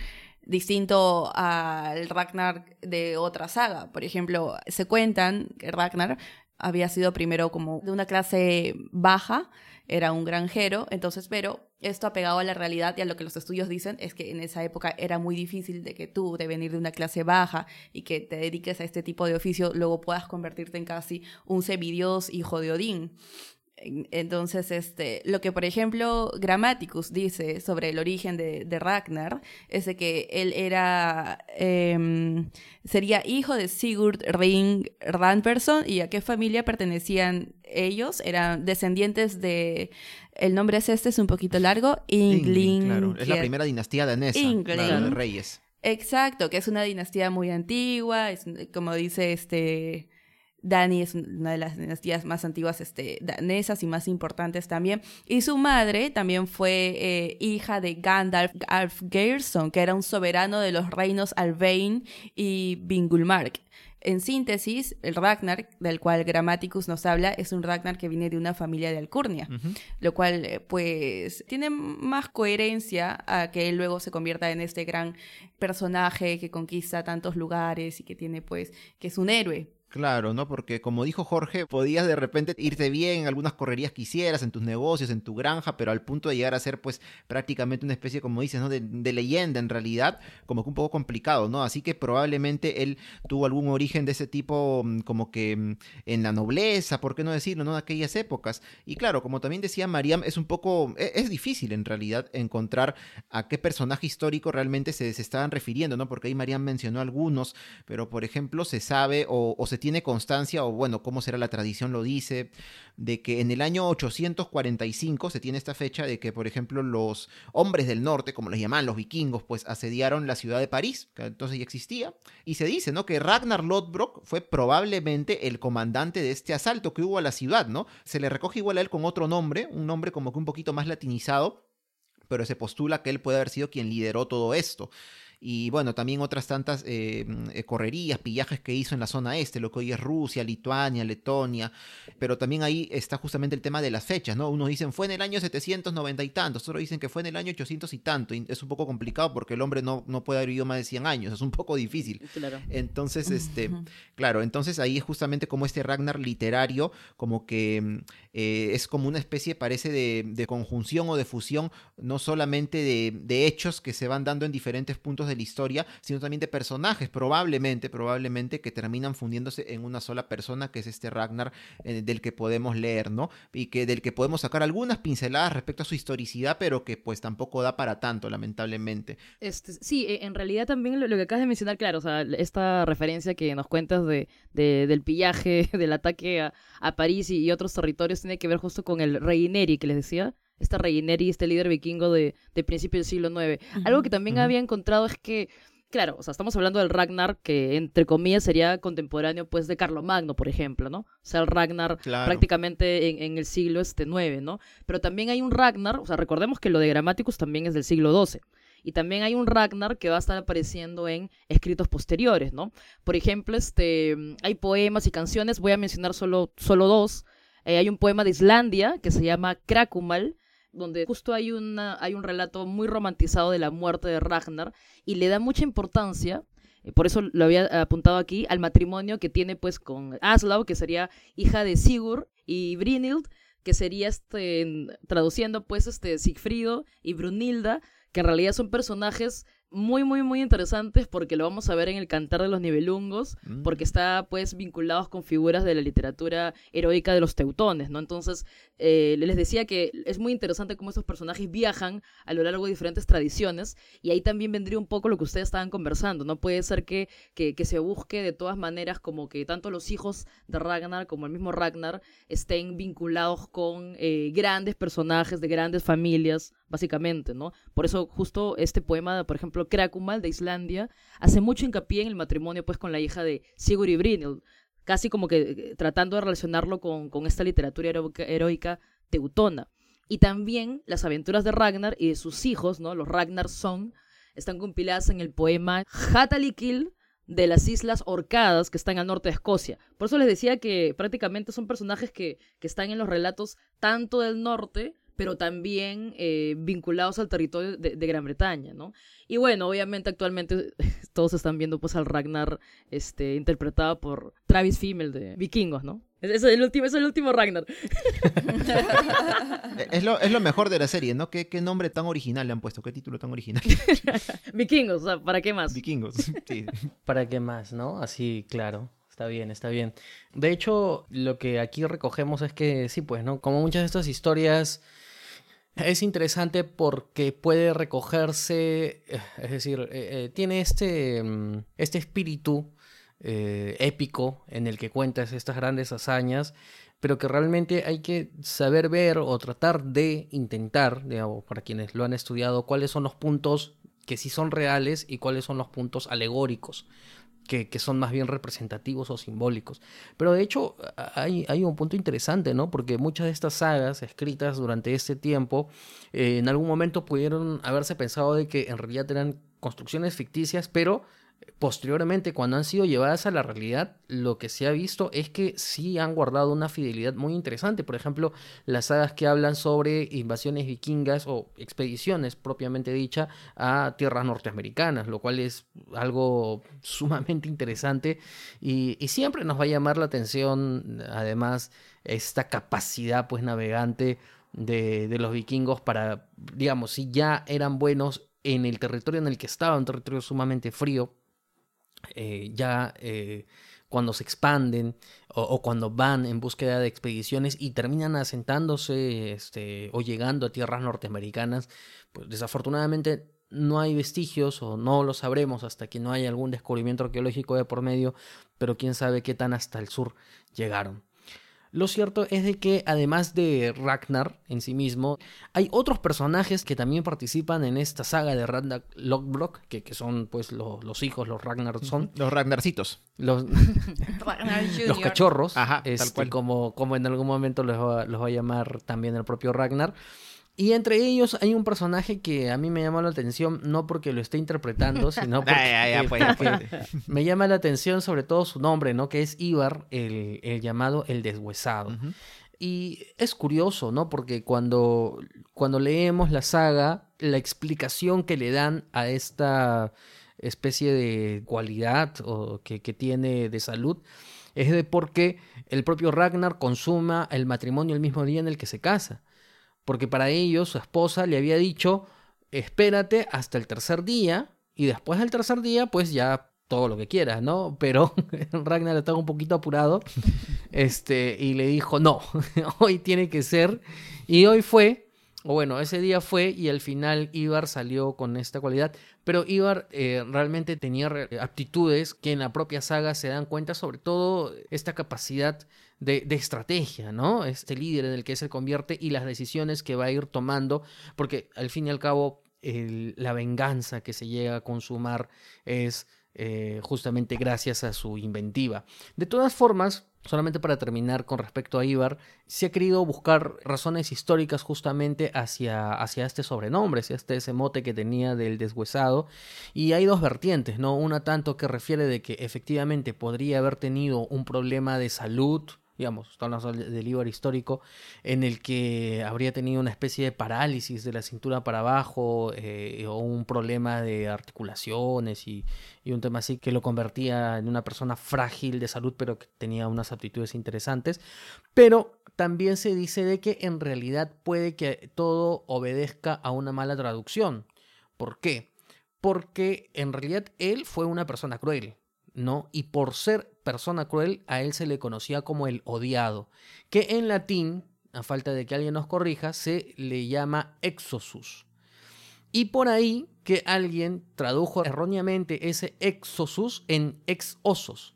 distinto al Ragnar de otra saga. Por ejemplo, se cuentan que Ragnar había sido primero como de una clase baja, era un granjero, entonces, pero esto apegado a la realidad y a lo que los estudios dicen es que en esa época era muy difícil de que tú, de venir de una clase baja y que te dediques a este tipo de oficio, luego puedas convertirte en casi un semidios hijo de Odín. Entonces, este, lo que por ejemplo Grammaticus dice sobre el origen de, Ragnar es de que él era, em, sería hijo de Sigurd Ring Ranperson y a qué familia pertenecían ellos, eran descendientes de, el nombre es este, es un poquito largo, Ingling. Claro, es la primera dinastía danesa, la de reyes. Exacto, que es una dinastía muy antigua, es, como dice este Dani es una de las dinastías más antiguas este, danesas y más importantes también. Y su madre también fue eh, hija de Gandalf Alfgeirson, que era un soberano de los reinos Alvein y Vingulmark. En síntesis, el Ragnar, del cual Grammaticus nos habla, es un Ragnar que viene de una familia de Alcurnia, lo cual eh, pues tiene más coherencia a que él luego se convierta en este gran personaje que conquista tantos lugares y que tiene pues que es un héroe. Claro, ¿no? Porque como dijo Jorge, podías de repente irte bien en algunas correrías que hicieras, en tus negocios, en tu granja, pero al punto de llegar a ser pues prácticamente una especie, como dices, ¿no? De, leyenda en realidad, como que un poco complicado, ¿no? Así que probablemente él tuvo algún origen de ese tipo, mm, como que mm, en la nobleza, ¿por qué no decirlo, ¿no? De aquellas épocas. Y claro, como también decía Mariam, es un poco, es, es difícil en realidad encontrar a qué personaje histórico realmente se, se estaban refiriendo, ¿no? Porque ahí Mariam mencionó algunos, pero por ejemplo se sabe o, o se tiene constancia, o bueno, cómo será la tradición lo dice, de que en el año 845 se tiene esta fecha de que, por ejemplo, los hombres del norte, como les llaman los vikingos, pues asediaron la ciudad de París, que entonces ya existía, y se dice, ¿no? Que Ragnar Lodbrok fue probablemente el comandante de este asalto que hubo a la ciudad, ¿no? Se le recoge igual a él con otro nombre, un nombre como que un poquito más latinizado, pero se postula que él puede haber sido quien lideró todo esto y bueno, también otras tantas eh, correrías, pillajes que hizo en la zona este, lo que hoy es Rusia, Lituania, Letonia, pero también ahí está justamente el tema de las fechas, ¿no? Unos dicen fue en el año 790 y tantos, otros dicen que fue en el año 800 y tanto, y es un poco complicado porque el hombre no, no puede haber vivido más de 100 años, es un poco difícil. Claro. Entonces, este, claro, entonces ahí es justamente como este Ragnar literario, como que eh, es como una especie, parece, de, de, conjunción o de fusión, no solamente de, de hechos que se van dando en diferentes puntos de la historia, sino también de personajes, probablemente, probablemente que terminan fundiéndose en una sola persona, que es este Ragnar eh, del que podemos leer, ¿no? Y que del que podemos sacar algunas pinceladas respecto a su historicidad, pero que pues tampoco da para tanto, lamentablemente. Este, sí, en realidad también lo, que acabas de mencionar, claro, o sea, esta referencia que nos cuentas de del pillaje, del ataque a, a París y, y, otros territorios, tiene que ver justo con el rey Neri que les decía este rey Neri, este líder vikingo de, de principio del siglo IX. Uh -huh, Algo que también uh -huh. había encontrado es que, claro, o sea, estamos hablando del Ragnar que entre comillas sería contemporáneo pues de Carlomagno, por ejemplo, ¿no? O sea, el Ragnar claro. prácticamente en, en, el siglo este IX, ¿no? Pero también hay un Ragnar, o sea, recordemos que lo de Grammaticus también es del siglo XII. Y también hay un Ragnar que va a estar apareciendo en escritos posteriores, ¿no? Por ejemplo, este, hay poemas y canciones, voy a mencionar solo, solo dos. Eh, hay un poema de Islandia que se llama Krakumal, donde justo hay, una, hay un relato muy romantizado de la muerte de Ragnar y le da mucha importancia, eh, por eso lo había apuntado aquí, al matrimonio que tiene pues con Aslaug, que sería hija de Sigurd, y Brynhild, que sería, este, traduciendo pues, este, Sigfrido y Brunilda, que en realidad son personajes muy, muy, muy interesantes porque lo vamos a ver en el Cantar de los Nibelungos, mm. porque está pues vinculados con figuras de la literatura heroica de los teutones, ¿no? Entonces, eh, les decía que es muy interesante cómo estos personajes viajan a lo largo de diferentes tradiciones y ahí también vendría un poco lo que ustedes estaban conversando, ¿no? Puede ser que, que, que se busque de todas maneras como que tanto los hijos de Ragnar como el mismo Ragnar estén vinculados con eh, grandes personajes de grandes familias, básicamente, ¿no? Por eso justo este poema, por ejemplo, Krakumal de Islandia, hace mucho hincapié en el matrimonio pues con la hija de Sigurd Brynhild, casi como que eh, tratando de relacionarlo con, esta literatura heroica, heroica, teutona. Y también las aventuras de Ragnar y de sus hijos, ¿no? Los Ragnar Song, están compiladas en el poema Hatalikil de las Islas Orcadas, que están al norte de Escocia. Por eso les decía que prácticamente son personajes que, que están en los relatos tanto del norte pero también eh, vinculados al territorio de, de, Gran Bretaña, ¿no? Y bueno, obviamente actualmente todos están viendo pues al Ragnar este, interpretado por Travis Fimmel de Vikingos, ¿no? Es, el último, es el último Ragnar. es, lo, es lo mejor de la serie, ¿no? ¿Qué, ¿Qué nombre tan original le han puesto? ¿Qué título tan original? Vikingos, o sea, ¿para qué más? Vikingos, sí. ¿Para qué más, no? Así, claro. Está bien, está bien. De hecho, lo que aquí recogemos es que sí, pues, ¿no? Como muchas de estas historias es interesante porque puede recogerse, eh, es decir, eh, eh, tiene este, mm, este espíritu épico en el que cuentas estas grandes hazañas, pero que realmente hay que saber ver o tratar de intentar, digamos, para quienes lo han estudiado, cuáles son los puntos que sí son reales y cuáles son los puntos alegóricos que, son más bien representativos o simbólicos. Pero de hecho hay, hay un punto interesante, ¿no? Porque muchas de estas sagas escritas durante este tiempo, eh, en algún momento pudieron haberse pensado de que en realidad eran construcciones ficticias, pero posteriormente, cuando han sido llevadas a la realidad, lo que se ha visto es que sí han guardado una fidelidad muy interesante. Por ejemplo, las sagas que hablan sobre invasiones vikingas o expediciones propiamente dicha a tierras norteamericanas, lo cual es algo sumamente interesante y, siempre nos va a llamar la atención, además, esta capacidad pues navegante de, de los vikingos para, digamos, si ya eran buenos en el territorio en el que estaban, un territorio sumamente frío, eh, ya eh, cuando se expanden o, cuando van en búsqueda de expediciones y terminan asentándose este, o llegando a tierras norteamericanas, pues desafortunadamente no hay vestigios o no lo sabremos hasta que no haya algún descubrimiento arqueológico de por medio, pero quién sabe qué tan hasta el sur llegaron. Lo cierto es de que además de Ragnar en sí mismo, hay otros personajes que también participan en esta saga de Ragnar Lockblock, que, que son pues lo, los hijos, los Ragnar son. Los Ragnarcitos. Los, Ragnar los cachorros, Ajá, tal este, cual. como, como en algún momento los va, los va a llamar también el propio Ragnar. Y entre ellos hay un personaje que a mí me llama la atención, no porque lo esté interpretando, sino porque, ya, ya, pues, ya, pues. me llama la atención sobre todo su nombre, ¿no? Que es Ivar, el, el llamado el deshuesado. Y es curioso, ¿no? Porque cuando, cuando leemos la saga, la explicación que le dan a esta especie de cualidad o que, que tiene de salud es de por qué el propio Ragnar consuma el matrimonio el mismo día en el que se casa. Porque para ellos su esposa le había dicho, espérate hasta el tercer día y después del tercer día pues ya todo lo que quieras, ¿no? Pero Ragnar estaba un poquito apurado este, y le dijo, no, hoy tiene que ser. Y hoy fue, o bueno, ese día fue y al final Ivar salió con esta cualidad. Pero Ivar eh, realmente tenía aptitudes que en la propia saga se dan cuenta, sobre todo esta capacidad de, estrategia, ¿no? Este líder en el que se convierte y las decisiones que va a ir tomando, porque al fin y al cabo la venganza que se llega a consumar es eh, justamente gracias a su inventiva. De todas formas, solamente para terminar con respecto a Ivar, se ha querido buscar razones históricas justamente hacia, hacia este sobrenombre, hacia este ese mote que tenía del deshuesado. Y hay dos vertientes, ¿no? Una tanto que refiere de que efectivamente podría haber tenido un problema de salud, digamos, estamos hablando del Ibar histórico, en el que habría tenido una especie de parálisis de la cintura para abajo eh, o un problema de articulaciones y, y un tema así que lo convertía en una persona frágil de salud, pero que tenía unas aptitudes interesantes. Pero también se dice de que en realidad puede que todo obedezca a una mala traducción. ¿Por qué? Porque en realidad él fue una persona cruel, ¿no? Y por ser persona cruel, a él se le conocía como el odiado, que en latín, a falta de que alguien nos corrija, se le llama exosus. Y por ahí que alguien tradujo erróneamente ese exosus en ex osos,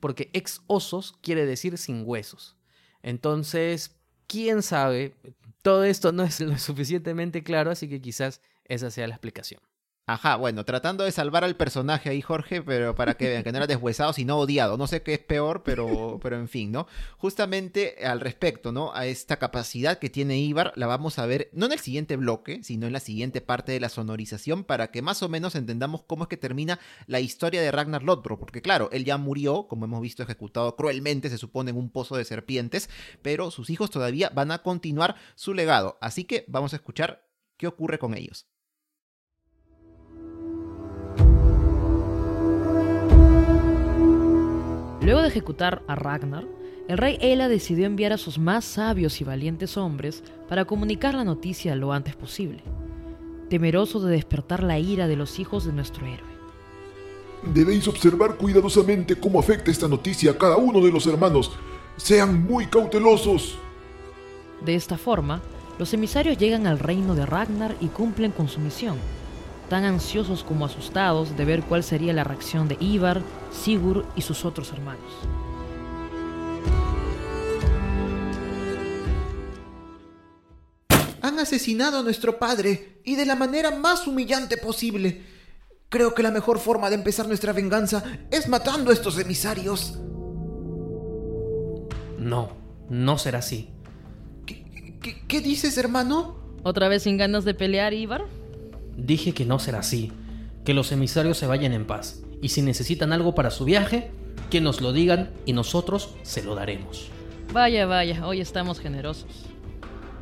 porque ex osos quiere decir sin huesos. Entonces, quién sabe, todo esto no es lo suficientemente claro, así que quizás esa sea la explicación. Ajá, bueno, tratando de salvar al personaje ahí, Jorge, pero para que vean que no era deshuesado, sino odiado. No sé qué es peor, pero, pero en fin, ¿no? Justamente al respecto, ¿no? A esta capacidad que tiene Ibar, la vamos a ver no en el siguiente bloque, sino en la siguiente parte de la sonorización, para que más o menos entendamos cómo es que termina la historia de Ragnar Lodbrok. Porque claro, él ya murió, como hemos visto, ejecutado cruelmente, se supone, en un pozo de serpientes, pero sus hijos todavía van a continuar su legado. Así que vamos a escuchar qué ocurre con ellos. Luego de ejecutar a Ragnar, el rey Ela decidió enviar a sus más sabios y valientes hombres para comunicar la noticia lo antes posible, temeroso de despertar la ira de los hijos de nuestro héroe. Debéis observar cuidadosamente cómo afecta esta noticia a cada uno de los hermanos. Sean muy cautelosos. De esta forma, los emisarios llegan al reino de Ragnar y cumplen con su misión, tan ansiosos como asustados de ver cuál sería la reacción de Ivar, Sigurd y sus otros hermanos. Han asesinado a nuestro padre y de la manera más humillante posible. Creo que la mejor forma de empezar nuestra venganza es matando a estos emisarios. No, no será así. ¿Qué, qué- qué dices, hermano? ¿Otra vez sin ganas de pelear, Ivar? Dije que no será así, que los emisarios se vayan en paz Y si necesitan algo para su viaje, que nos lo digan y nosotros se lo daremos. Vaya, vaya, hoy estamos generosos.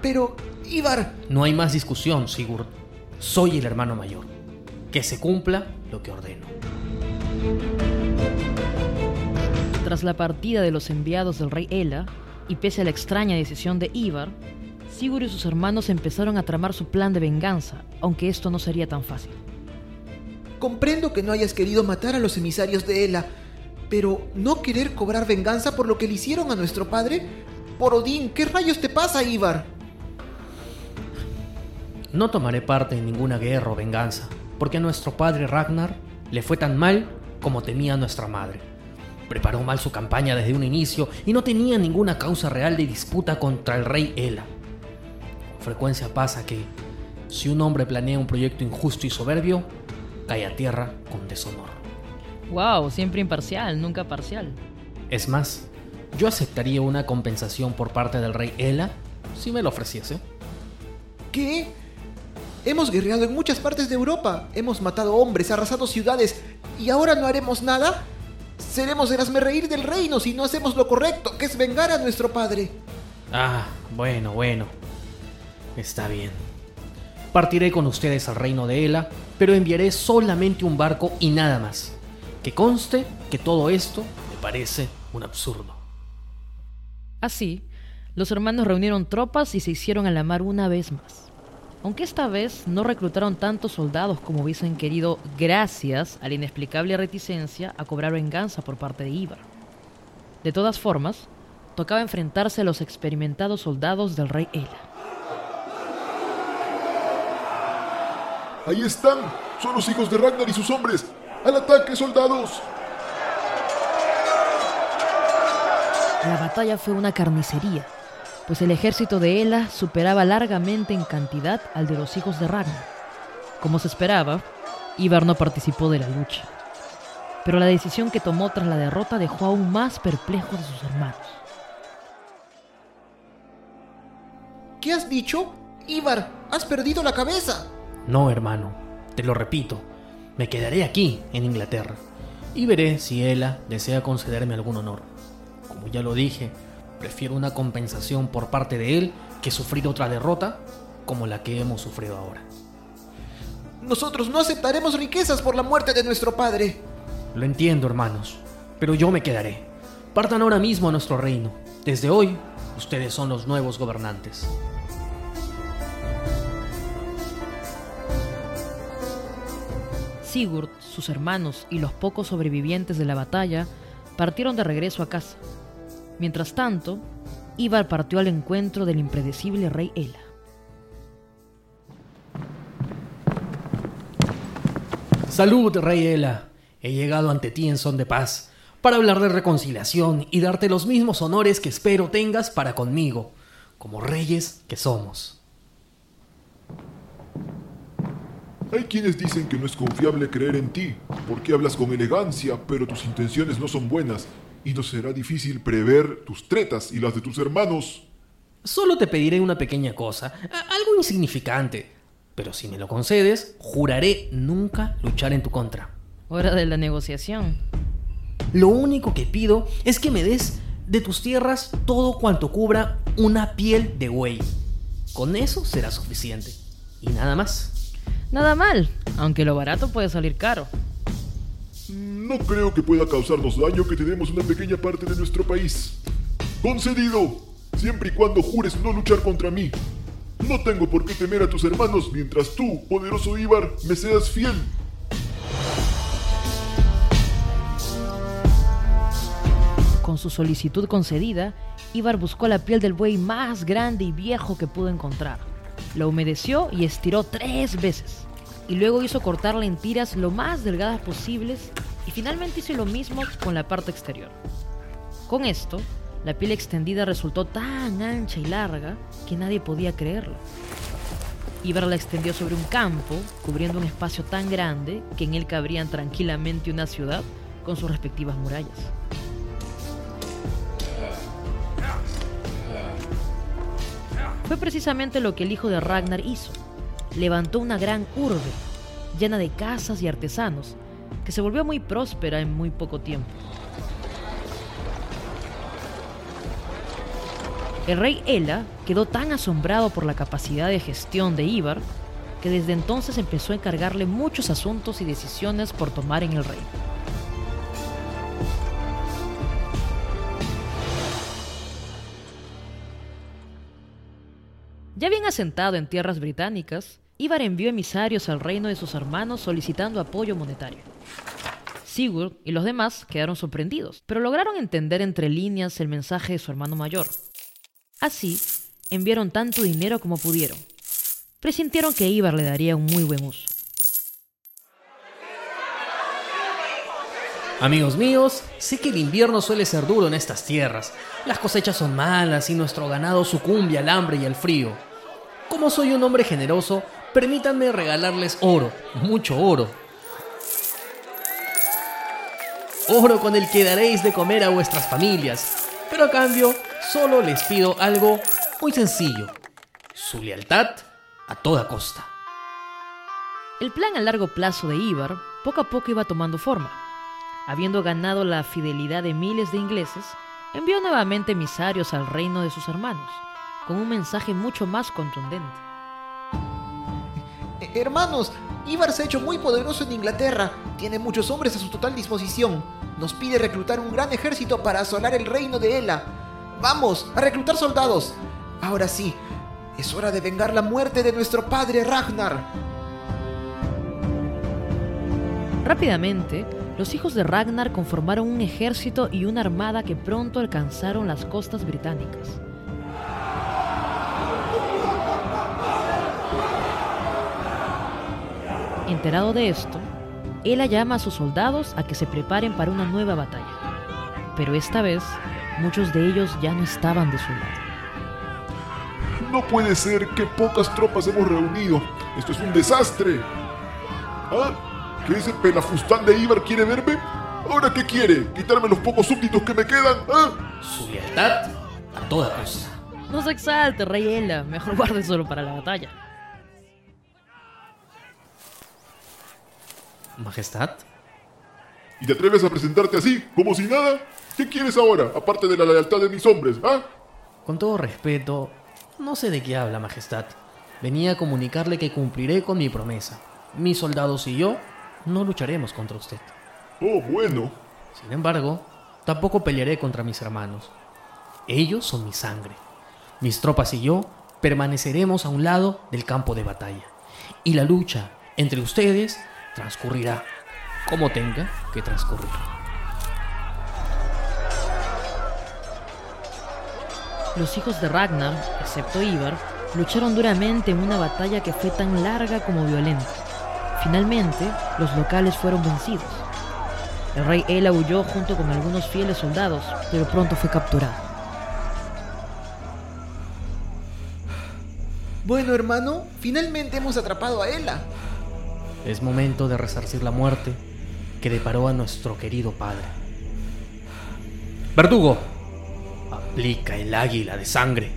Pero, Ibar, No hay más discusión, Sigurd. Soy el hermano mayor. Que se cumpla lo que ordeno. Tras la partida de los enviados del rey Ela, y pese a la extraña decisión de Ivar, Sigurd y sus hermanos empezaron a tramar su plan de venganza, aunque esto no sería tan fácil. comprendo que no hayas querido matar a los emisarios de Ela, pero ¿no querer cobrar venganza por lo que le hicieron a nuestro padre? Por Odín, ¿qué rayos te pasa, Ivar? No tomaré parte en ninguna guerra o venganza, porque a nuestro padre Ragnar le fue tan mal como temía nuestra madre. Preparó mal su campaña desde un inicio y no tenía ninguna causa real de disputa contra el rey Ela. Frecuencia pasa que, si un hombre planea un proyecto injusto y soberbio, cae a tierra con deshonor. Wow, siempre imparcial, nunca parcial. Es más, yo aceptaría una compensación por parte del rey Ela si me lo ofreciese. ¿Qué? Hemos guerreado en muchas partes de Europa, hemos matado hombres, arrasado ciudades, ¿y ahora no haremos nada? Seremos el reír del reino si no hacemos lo correcto, que es vengar a nuestro padre. Ah, bueno, bueno. Está bien. Partiré con ustedes al reino de Ela, pero enviaré solamente un barco y nada más. Que conste que todo esto me parece un absurdo. Así, los hermanos reunieron tropas y se hicieron a la mar una vez más. Aunque esta vez no reclutaron tantos soldados como hubiesen querido gracias a la inexplicable reticencia a cobrar venganza por parte de Ivar. De todas formas, tocaba enfrentarse a los experimentados soldados del rey Ela. Ahí están. Son los hijos de Ragnar y sus hombres. ¡Al ataque, soldados! La batalla fue una carnicería, pues el ejército de Ela superaba largamente en cantidad al de los hijos de Ragnar. Como se esperaba, Ivar no participó de la lucha. Pero la decisión que tomó tras la derrota dejó aún más perplejos a sus hermanos. ¿Qué has dicho? Ivar, has perdido la cabeza. No, hermano, te lo repito. Me quedaré aquí, en Inglaterra, y veré si Ela desea concederme algún honor. Como ya lo dije, prefiero una compensación por parte de él que sufrir otra derrota como la que hemos sufrido ahora. Nosotros no aceptaremos riquezas por la muerte de nuestro padre. Lo entiendo, hermanos, pero yo me quedaré. Partan ahora mismo a nuestro reino. Desde hoy, ustedes son los nuevos gobernantes. Sigurd, sus hermanos y los pocos sobrevivientes de la batalla partieron de regreso a casa. Mientras tanto, Ivar partió al encuentro del impredecible rey Ela. Salud, rey Ela. He llegado ante ti en son de paz, para hablar de reconciliación y darte los mismos honores que espero tengas para conmigo, como reyes que somos. Hay quienes dicen que no es confiable creer en ti, porque hablas con elegancia, pero tus intenciones no son buenas, y nos será difícil prever tus tretas y las de tus hermanos. Solo te pediré una pequeña cosa, algo insignificante, pero si me lo concedes, juraré nunca luchar en tu contra. Hora de la negociación. Lo único que pido es que me des de tus tierras todo cuanto cubra una piel de buey. Con eso será suficiente. Y nada más. Nada mal, aunque lo barato puede salir caro. No creo que pueda causarnos daño que tenemos una pequeña parte de nuestro país. Concedido, siempre y cuando jures no luchar contra mí. No tengo por qué temer a tus hermanos mientras tú, poderoso Ibar, me seas fiel. Con su solicitud concedida, Ivar buscó la piel del buey más grande y viejo que pudo encontrar. La humedeció y estiró tres veces. Y luego hizo cortarla en tiras lo más delgadas posibles y finalmente hizo lo mismo con la parte exterior. Con esto, la piel extendida resultó tan ancha y larga que nadie podía creerlo. Ibar la extendió sobre un campo, cubriendo un espacio tan grande que en él cabrían tranquilamente una ciudad con sus respectivas murallas. Fue precisamente lo que el hijo de Ragnar hizo. Levantó una gran urbe, llena de casas y artesanos, que se volvió muy próspera en muy poco tiempo. El rey Ela quedó tan asombrado por la capacidad de gestión de Ibar que desde entonces empezó a encargarle muchos asuntos y decisiones por tomar en el reino. Ya bien asentado en tierras británicas, Ibar envió emisarios al reino de sus hermanos solicitando apoyo monetario. Sigurd y los demás quedaron sorprendidos, pero lograron entender entre líneas el mensaje de su hermano mayor. Así, enviaron tanto dinero como pudieron. Presintieron que Ibar le daría un muy buen uso. Amigos míos, sé que el invierno suele ser duro en estas tierras. Las cosechas son malas y nuestro ganado sucumbe al hambre y al frío. Como soy un hombre generoso, permítanme regalarles oro, mucho oro. Oro con el que daréis de comer a vuestras familias. Pero a cambio, solo les pido algo muy sencillo. Su lealtad a toda costa. El plan a largo plazo de Ibar poco a poco iba tomando forma. Habiendo ganado la fidelidad de miles de ingleses, envió nuevamente emisarios al reino de sus hermanos, con un mensaje mucho más contundente. Hermanos, Ibar se ha hecho muy poderoso en Inglaterra. Tiene muchos hombres a su total disposición. Nos pide reclutar un gran ejército para asolar el reino de Ela. Vamos, a reclutar soldados. Ahora sí, es hora de vengar la muerte de nuestro padre Ragnar. Rápidamente, los hijos de Ragnar conformaron un ejército y una armada que pronto alcanzaron las costas británicas. Enterado de esto, Ela llama a sus soldados a que se preparen para una nueva batalla. Pero esta vez, muchos de ellos ya no estaban de su lado. No puede ser que pocas tropas hemos reunido. Esto es un desastre. ¿Ah? ¿Que ese pelafustán de Ibar quiere verme? ¿Ahora qué quiere? ¿Quitarme los pocos súbditos que me quedan? ¿Ah? Su lealtad a toda costa. No se exalte, rey Ela. Mejor guarde solo para la batalla. Majestad, ¿Y te atreves a presentarte así, como si nada? ¿Qué quieres ahora, aparte de la lealtad de mis hombres? ¿Ah? con todo respeto, no sé de qué habla, Majestad. Venía a comunicarle que cumpliré con mi promesa. Mis soldados y yo no lucharemos contra usted. Oh, bueno. Sin embargo, tampoco pelearé contra mis hermanos. Ellos son mi sangre. Mis tropas y yo permaneceremos a un lado del campo de batalla. Y la lucha entre ustedes transcurrirá como tenga que transcurrir. Los hijos de Ragnar, excepto Ivar, lucharon duramente en una batalla que fue tan larga como violenta. Finalmente, los locales fueron vencidos. El rey Ela huyó junto con algunos fieles soldados, pero pronto fue capturado. Bueno, hermano, finalmente hemos atrapado a Ela. Es momento de resarcir la muerte que deparó a nuestro querido padre. Verdugo, aplica el águila de sangre.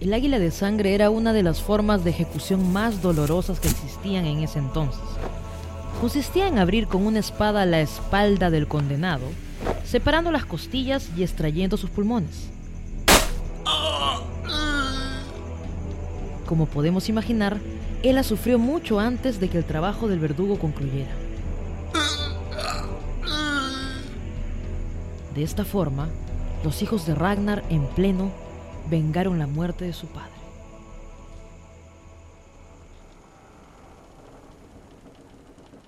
El águila de sangre era una de las formas de ejecución más dolorosas que existían en ese entonces. Consistía en abrir con una espada la espalda del condenado, separando las costillas y extrayendo sus pulmones. Como podemos imaginar, Ela sufrió mucho antes de que el trabajo del verdugo concluyera. De esta forma, los hijos de Ragnar en pleno vengaron la muerte de su padre.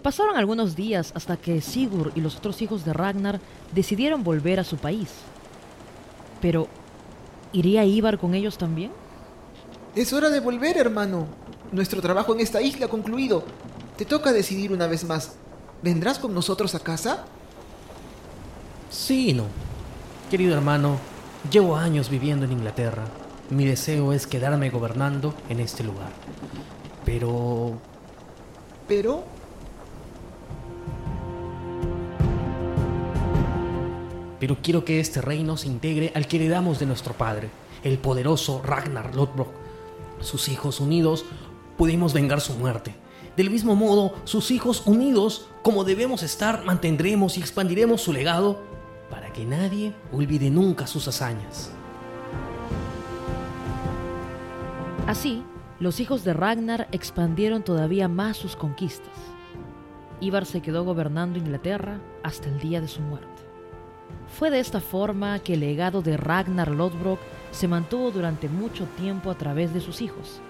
Pasaron algunos días hasta que Sigurd y los otros hijos de Ragnar decidieron volver a su país. Pero, ¿iría Ivar con ellos también? Es hora de volver, hermano. Nuestro trabajo en esta isla ha concluido. Te toca decidir una vez más. ¿Vendrás con nosotros a casa? Sí y no. Querido hermano, llevo años viviendo en Inglaterra. Mi deseo es quedarme gobernando en este lugar. Pero Pero... pero quiero que este reino se integre al que heredamos de nuestro padre, el poderoso Ragnar Lothbrok. Sus hijos unidos pudimos vengar su muerte. Del mismo modo, sus hijos unidos, como debemos estar, mantendremos y expandiremos su legado para que nadie olvide nunca sus hazañas. Así, los hijos de Ragnar expandieron todavía más sus conquistas. Ivar se quedó gobernando Inglaterra hasta el día de su muerte. Fue de esta forma que el legado de Ragnar Lodbrok se mantuvo durante mucho tiempo a través de sus hijos,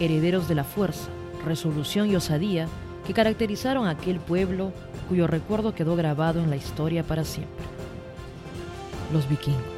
herederos de la fuerza, resolución y osadía que caracterizaron a aquel pueblo cuyo recuerdo quedó grabado en la historia para siempre. Los vikingos.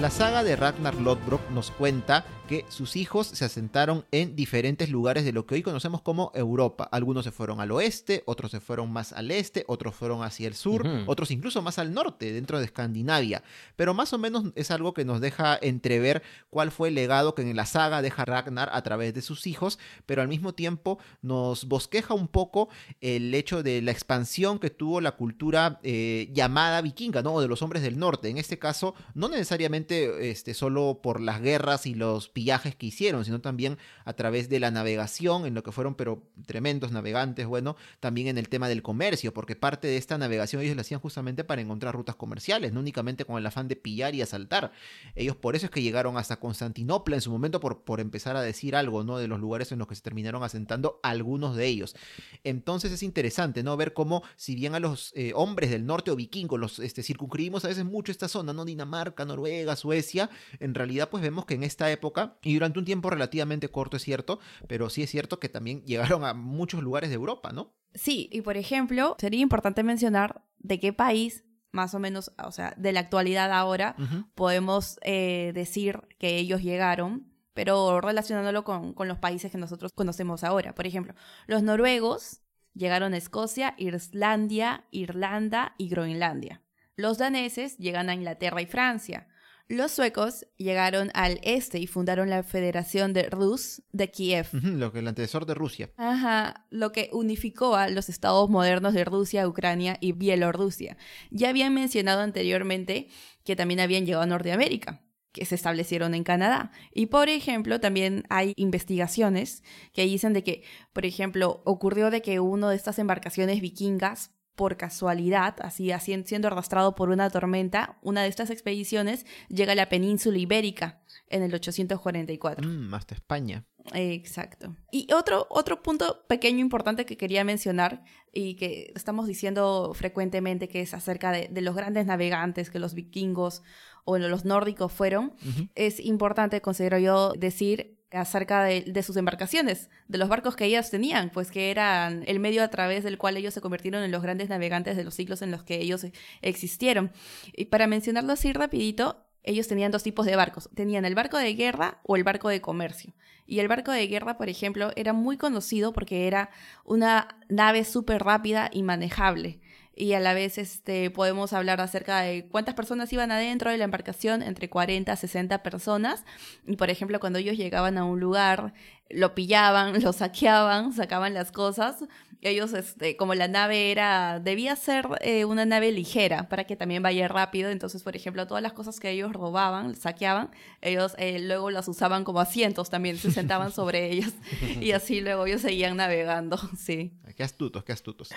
La saga de Ragnar Lodbrok nos cuenta que sus hijos se asentaron en diferentes lugares de lo que hoy conocemos como Europa. Algunos se fueron al oeste, otros se fueron más al este, otros fueron hacia el sur, otros incluso más al norte, dentro de Escandinavia. Pero más o menos es algo que nos deja entrever cuál fue el legado que en la saga deja Ragnar a través de sus hijos, pero al mismo tiempo nos bosqueja un poco el hecho de la expansión que tuvo la cultura eh, llamada vikinga, ¿no? O de los hombres del norte. En este caso, no necesariamente este, solo por las guerras y los pillajes que hicieron, sino también a través de la navegación, en lo que fueron, pero tremendos navegantes, bueno, también en el tema del comercio, porque parte de esta navegación ellos la hacían justamente para encontrar rutas comerciales, no únicamente con el afán de pillar y asaltar. Ellos por eso es que llegaron hasta Constantinopla en su momento, por, por empezar a decir algo, ¿no? De los lugares en los que se terminaron asentando algunos de ellos. Entonces es interesante, ¿no? Ver cómo, si bien a los eh, hombres del norte o vikingos los este, circunscribimos a veces mucho esta zona, ¿no? Dinamarca, Noruega, Suecia, en realidad pues vemos que en esta época, y durante un tiempo relativamente corto es cierto, pero sí es cierto que también llegaron a muchos lugares de Europa, ¿no? Sí, y por ejemplo, sería importante mencionar de qué país, más o menos, o sea, de la actualidad ahora, podemos eh, decir que ellos llegaron, pero relacionándolo con, con los países que nosotros conocemos ahora. Por ejemplo, los noruegos llegaron a Escocia, Islandia, Irlanda y Groenlandia. Los daneses llegan a Inglaterra y Francia. Los suecos llegaron al este y fundaron la Federación de Rus de Kiev. Lo que el antecesor de Rusia. Ajá, lo que unificó a los estados modernos de Rusia, Ucrania y Bielorrusia. Ya habían mencionado anteriormente que también habían llegado a Norteamérica, que se establecieron en Canadá. Y por ejemplo, también hay investigaciones que dicen de que, por ejemplo, ocurrió de que uno de estas embarcaciones vikingas por casualidad, así siendo arrastrado por una tormenta, una de estas expediciones llega a la península ibérica en el 844. Mm, hasta España. Exacto. Y otro, otro punto pequeño importante que quería mencionar y que estamos diciendo frecuentemente que es acerca de, de los grandes navegantes que los vikingos o los nórdicos fueron, es importante, considero yo, decir acerca de, sus embarcaciones, de los barcos que ellas tenían, pues que eran el medio a través del cual ellos se convirtieron en los grandes navegantes de los siglos en los que ellos existieron. Y para mencionarlo así rapidito, ellos tenían dos tipos de barcos. Tenían el barco de guerra o el barco de comercio. Y el barco de guerra, por ejemplo, era muy conocido porque era una nave súper rápida y manejable. Y a la vez este, podemos hablar acerca de cuántas personas iban adentro de la embarcación, entre 40 a 60 personas. Y por ejemplo, cuando ellos llegaban a un lugar, lo pillaban, lo saqueaban, sacaban las cosas. Ellos, este, como la nave era, debía ser eh, una nave ligera para que también vaya rápido. Entonces, por ejemplo, todas las cosas que ellos robaban, saqueaban, ellos eh, luego las usaban como asientos también, se sentaban sobre ellas. Y así luego ellos seguían navegando, sí. Qué astutos, qué astutos.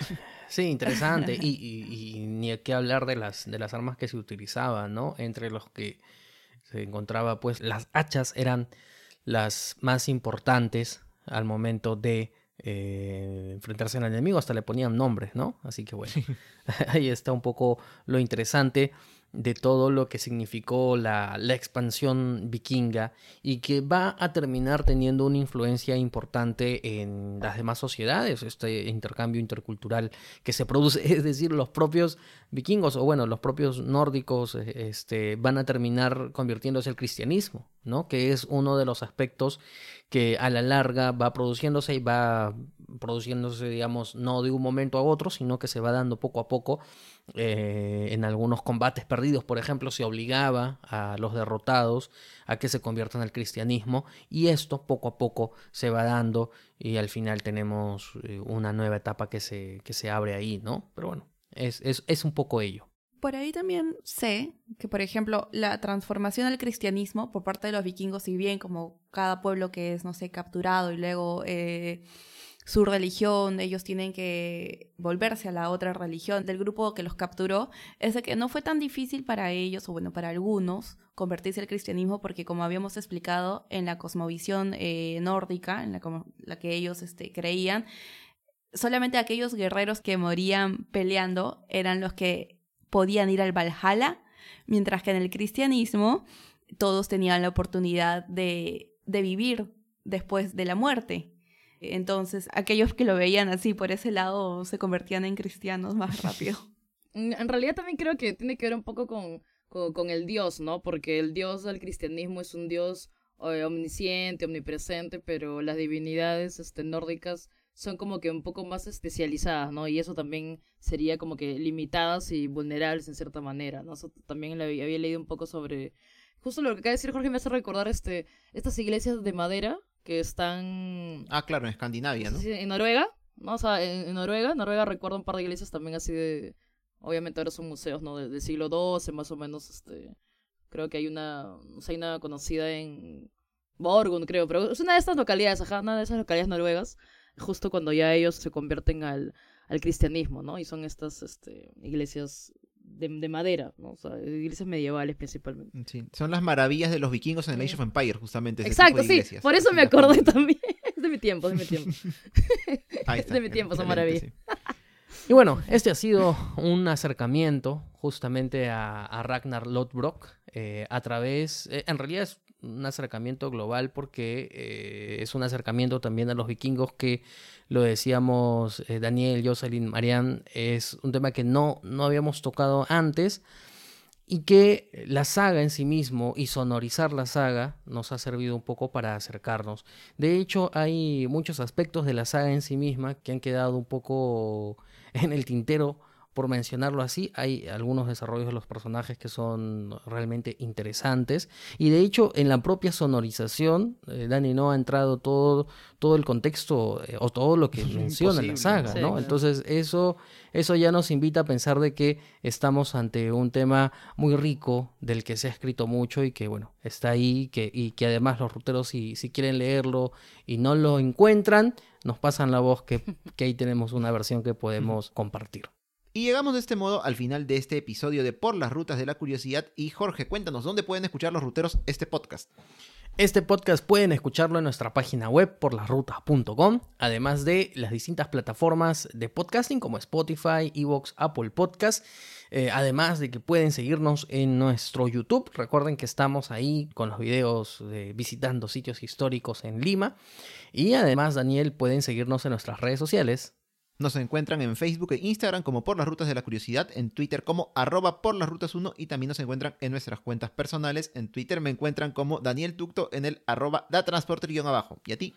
Sí, interesante. Y, y- y ni hay que hablar de las, de las armas que se utilizaban, ¿no? Entre los que se encontraba, pues, las hachas eran las más importantes al momento de eh, enfrentarse al enemigo. Hasta le ponían nombres, ¿no? Así que bueno, ahí está un poco lo interesante de todo lo que significó la, la expansión vikinga y que va a terminar teniendo una influencia importante en las demás sociedades, este intercambio intercultural que se produce, es decir, los propios vikingos o bueno, los propios nórdicos eh, este, van a terminar convirtiéndose al cristianismo, ¿no? Que es uno de los aspectos que a la larga va produciéndose y va produciéndose, digamos, no de un momento a otro, sino que se va dando poco a poco. Eh, en algunos combates perdidos, por ejemplo, se obligaba a los derrotados a que se conviertan al cristianismo y esto poco a poco se va dando y al final tenemos eh, una nueva etapa que se, que se abre ahí, ¿no? Pero bueno, es, es, es un poco ello. por ahí también sé que, por ejemplo, la transformación al cristianismo por parte de los vikingos, si bien como cada pueblo que es, no sé, capturado y luego eh, su religión, ellos tienen que volverse a la otra religión del grupo que los capturó, es de que no fue tan difícil para ellos, o bueno, para algunos, convertirse al cristianismo, porque como habíamos explicado, en la cosmovisión eh, nórdica, en la, la, que ellos este, creían, solamente aquellos guerreros que morían peleando eran los que podían ir al Valhalla, mientras que en el cristianismo todos tenían la oportunidad de, de vivir después de la muerte. Entonces, aquellos que lo veían así por ese lado se convertían en cristianos más rápido. En realidad también creo que tiene que ver un poco con, con, el Dios, ¿no? Porque el Dios del cristianismo es un Dios eh, omnisciente, omnipresente, pero las divinidades este, nórdicas son como que un poco más especializadas, ¿no? Y eso también sería como que limitadas y vulnerables en cierta manera, ¿no? también había leído un poco sobre... Justo lo que acaba de decir Jorge me hace recordar este, estas iglesias de madera que están... Ah, claro, en Escandinavia, ¿no? Sí, en Noruega, ¿no? O sea, en, Noruega, Noruega recuerdo un par de iglesias también así de... Obviamente ahora son museos, ¿no? Del, siglo XII, más o menos, este... Creo que hay una... No sé, hay una conocida en... Borgund, creo, pero es una de estas localidades, ajá, una de esas localidades noruegas, justo cuando ya ellos se convierten al, al cristianismo, ¿no? Y son estas este, iglesias de, madera, ¿no? O sea, iglesias medievales principalmente. Sí, son las maravillas de los vikingos en el Age of Empires, justamente. Exacto, sí, por eso me acordé también. es de mi tiempo, es de mi tiempo. es de mi tiempo, son maravillas. Y bueno, este ha sido un acercamiento justamente a, Ragnar Lodbrok eh, a través, eh, en realidad es un acercamiento global porque eh, es un acercamiento también a los vikingos que lo decíamos eh, Daniel, Jocelyn, Marianne, es un tema que no, no habíamos tocado antes y que la saga en sí mismo y sonorizar la saga nos ha servido un poco para acercarnos. De hecho, hay muchos aspectos de la saga en sí misma que han quedado un poco en el tintero por mencionarlo así, hay algunos desarrollos de los personajes que son realmente interesantes. Y de hecho, en la propia sonorización, eh, Dani no ha entrado todo, todo el contexto eh, o todo lo que menciona la saga, ¿no? Entonces, eso, eso ya nos invita a pensar de que estamos ante un tema muy rico, del que se ha escrito mucho y que, bueno, está ahí, que, y que además los ruteros, si, si quieren leerlo y no lo encuentran, nos pasan la voz que, que ahí tenemos una versión que podemos compartir. Y llegamos de este modo al final de este episodio de Por las Rutas de la Curiosidad. Y Jorge, cuéntanos, ¿dónde pueden escuchar los ruteros este podcast? Este podcast pueden escucharlo en nuestra página web porlasrutas.com, además de las distintas plataformas de podcasting como Spotify, Evox, Apple Podcast, eh, además de que pueden seguirnos en nuestro YouTube. Recuerden que estamos ahí con los videos de visitando sitios históricos en Lima. Y además, Daniel, pueden seguirnos en nuestras redes sociales nos encuentran en Facebook e Instagram como Por las Rutas de la Curiosidad, en Twitter como arroba por las rutas 1 y también nos encuentran en nuestras cuentas personales. En Twitter me encuentran como Daniel Tucto en el arroba da abajo. ¿Y a ti?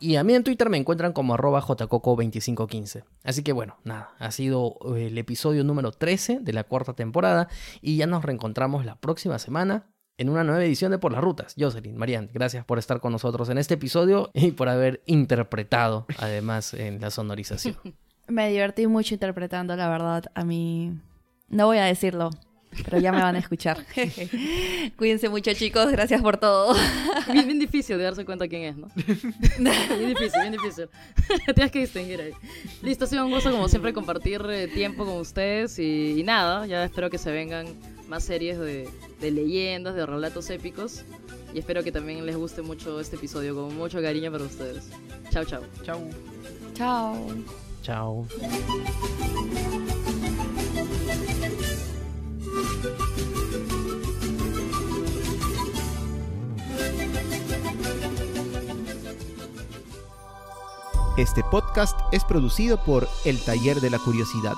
Y a mí en Twitter me encuentran como arroba jcoco2515. Así que bueno, nada, ha sido eh, el episodio número 13 de la cuarta temporada y ya nos reencontramos la próxima semana en una nueva edición de Por las Rutas. Jocelyn, Marian, gracias por estar con nosotros en este episodio y por haber interpretado además en la sonorización. Me divertí mucho interpretando, la verdad. A mí. No voy a decirlo, pero ya me van a escuchar. Cuídense mucho, chicos. Gracias por todo. Bien, bien, difícil de darse cuenta quién es, ¿no? bien difícil, bien difícil. Tienes que distinguir ahí. Listo, ha sido un gusto, como siempre, compartir eh, tiempo con ustedes. Y, nada, ya espero que se vengan más series de, de leyendas, de relatos épicos. Y espero que también les guste mucho este episodio, con mucho cariño para ustedes. Chao, chao. Chao. Chao. Chao. Este podcast es producido por El Taller de la Curiosidad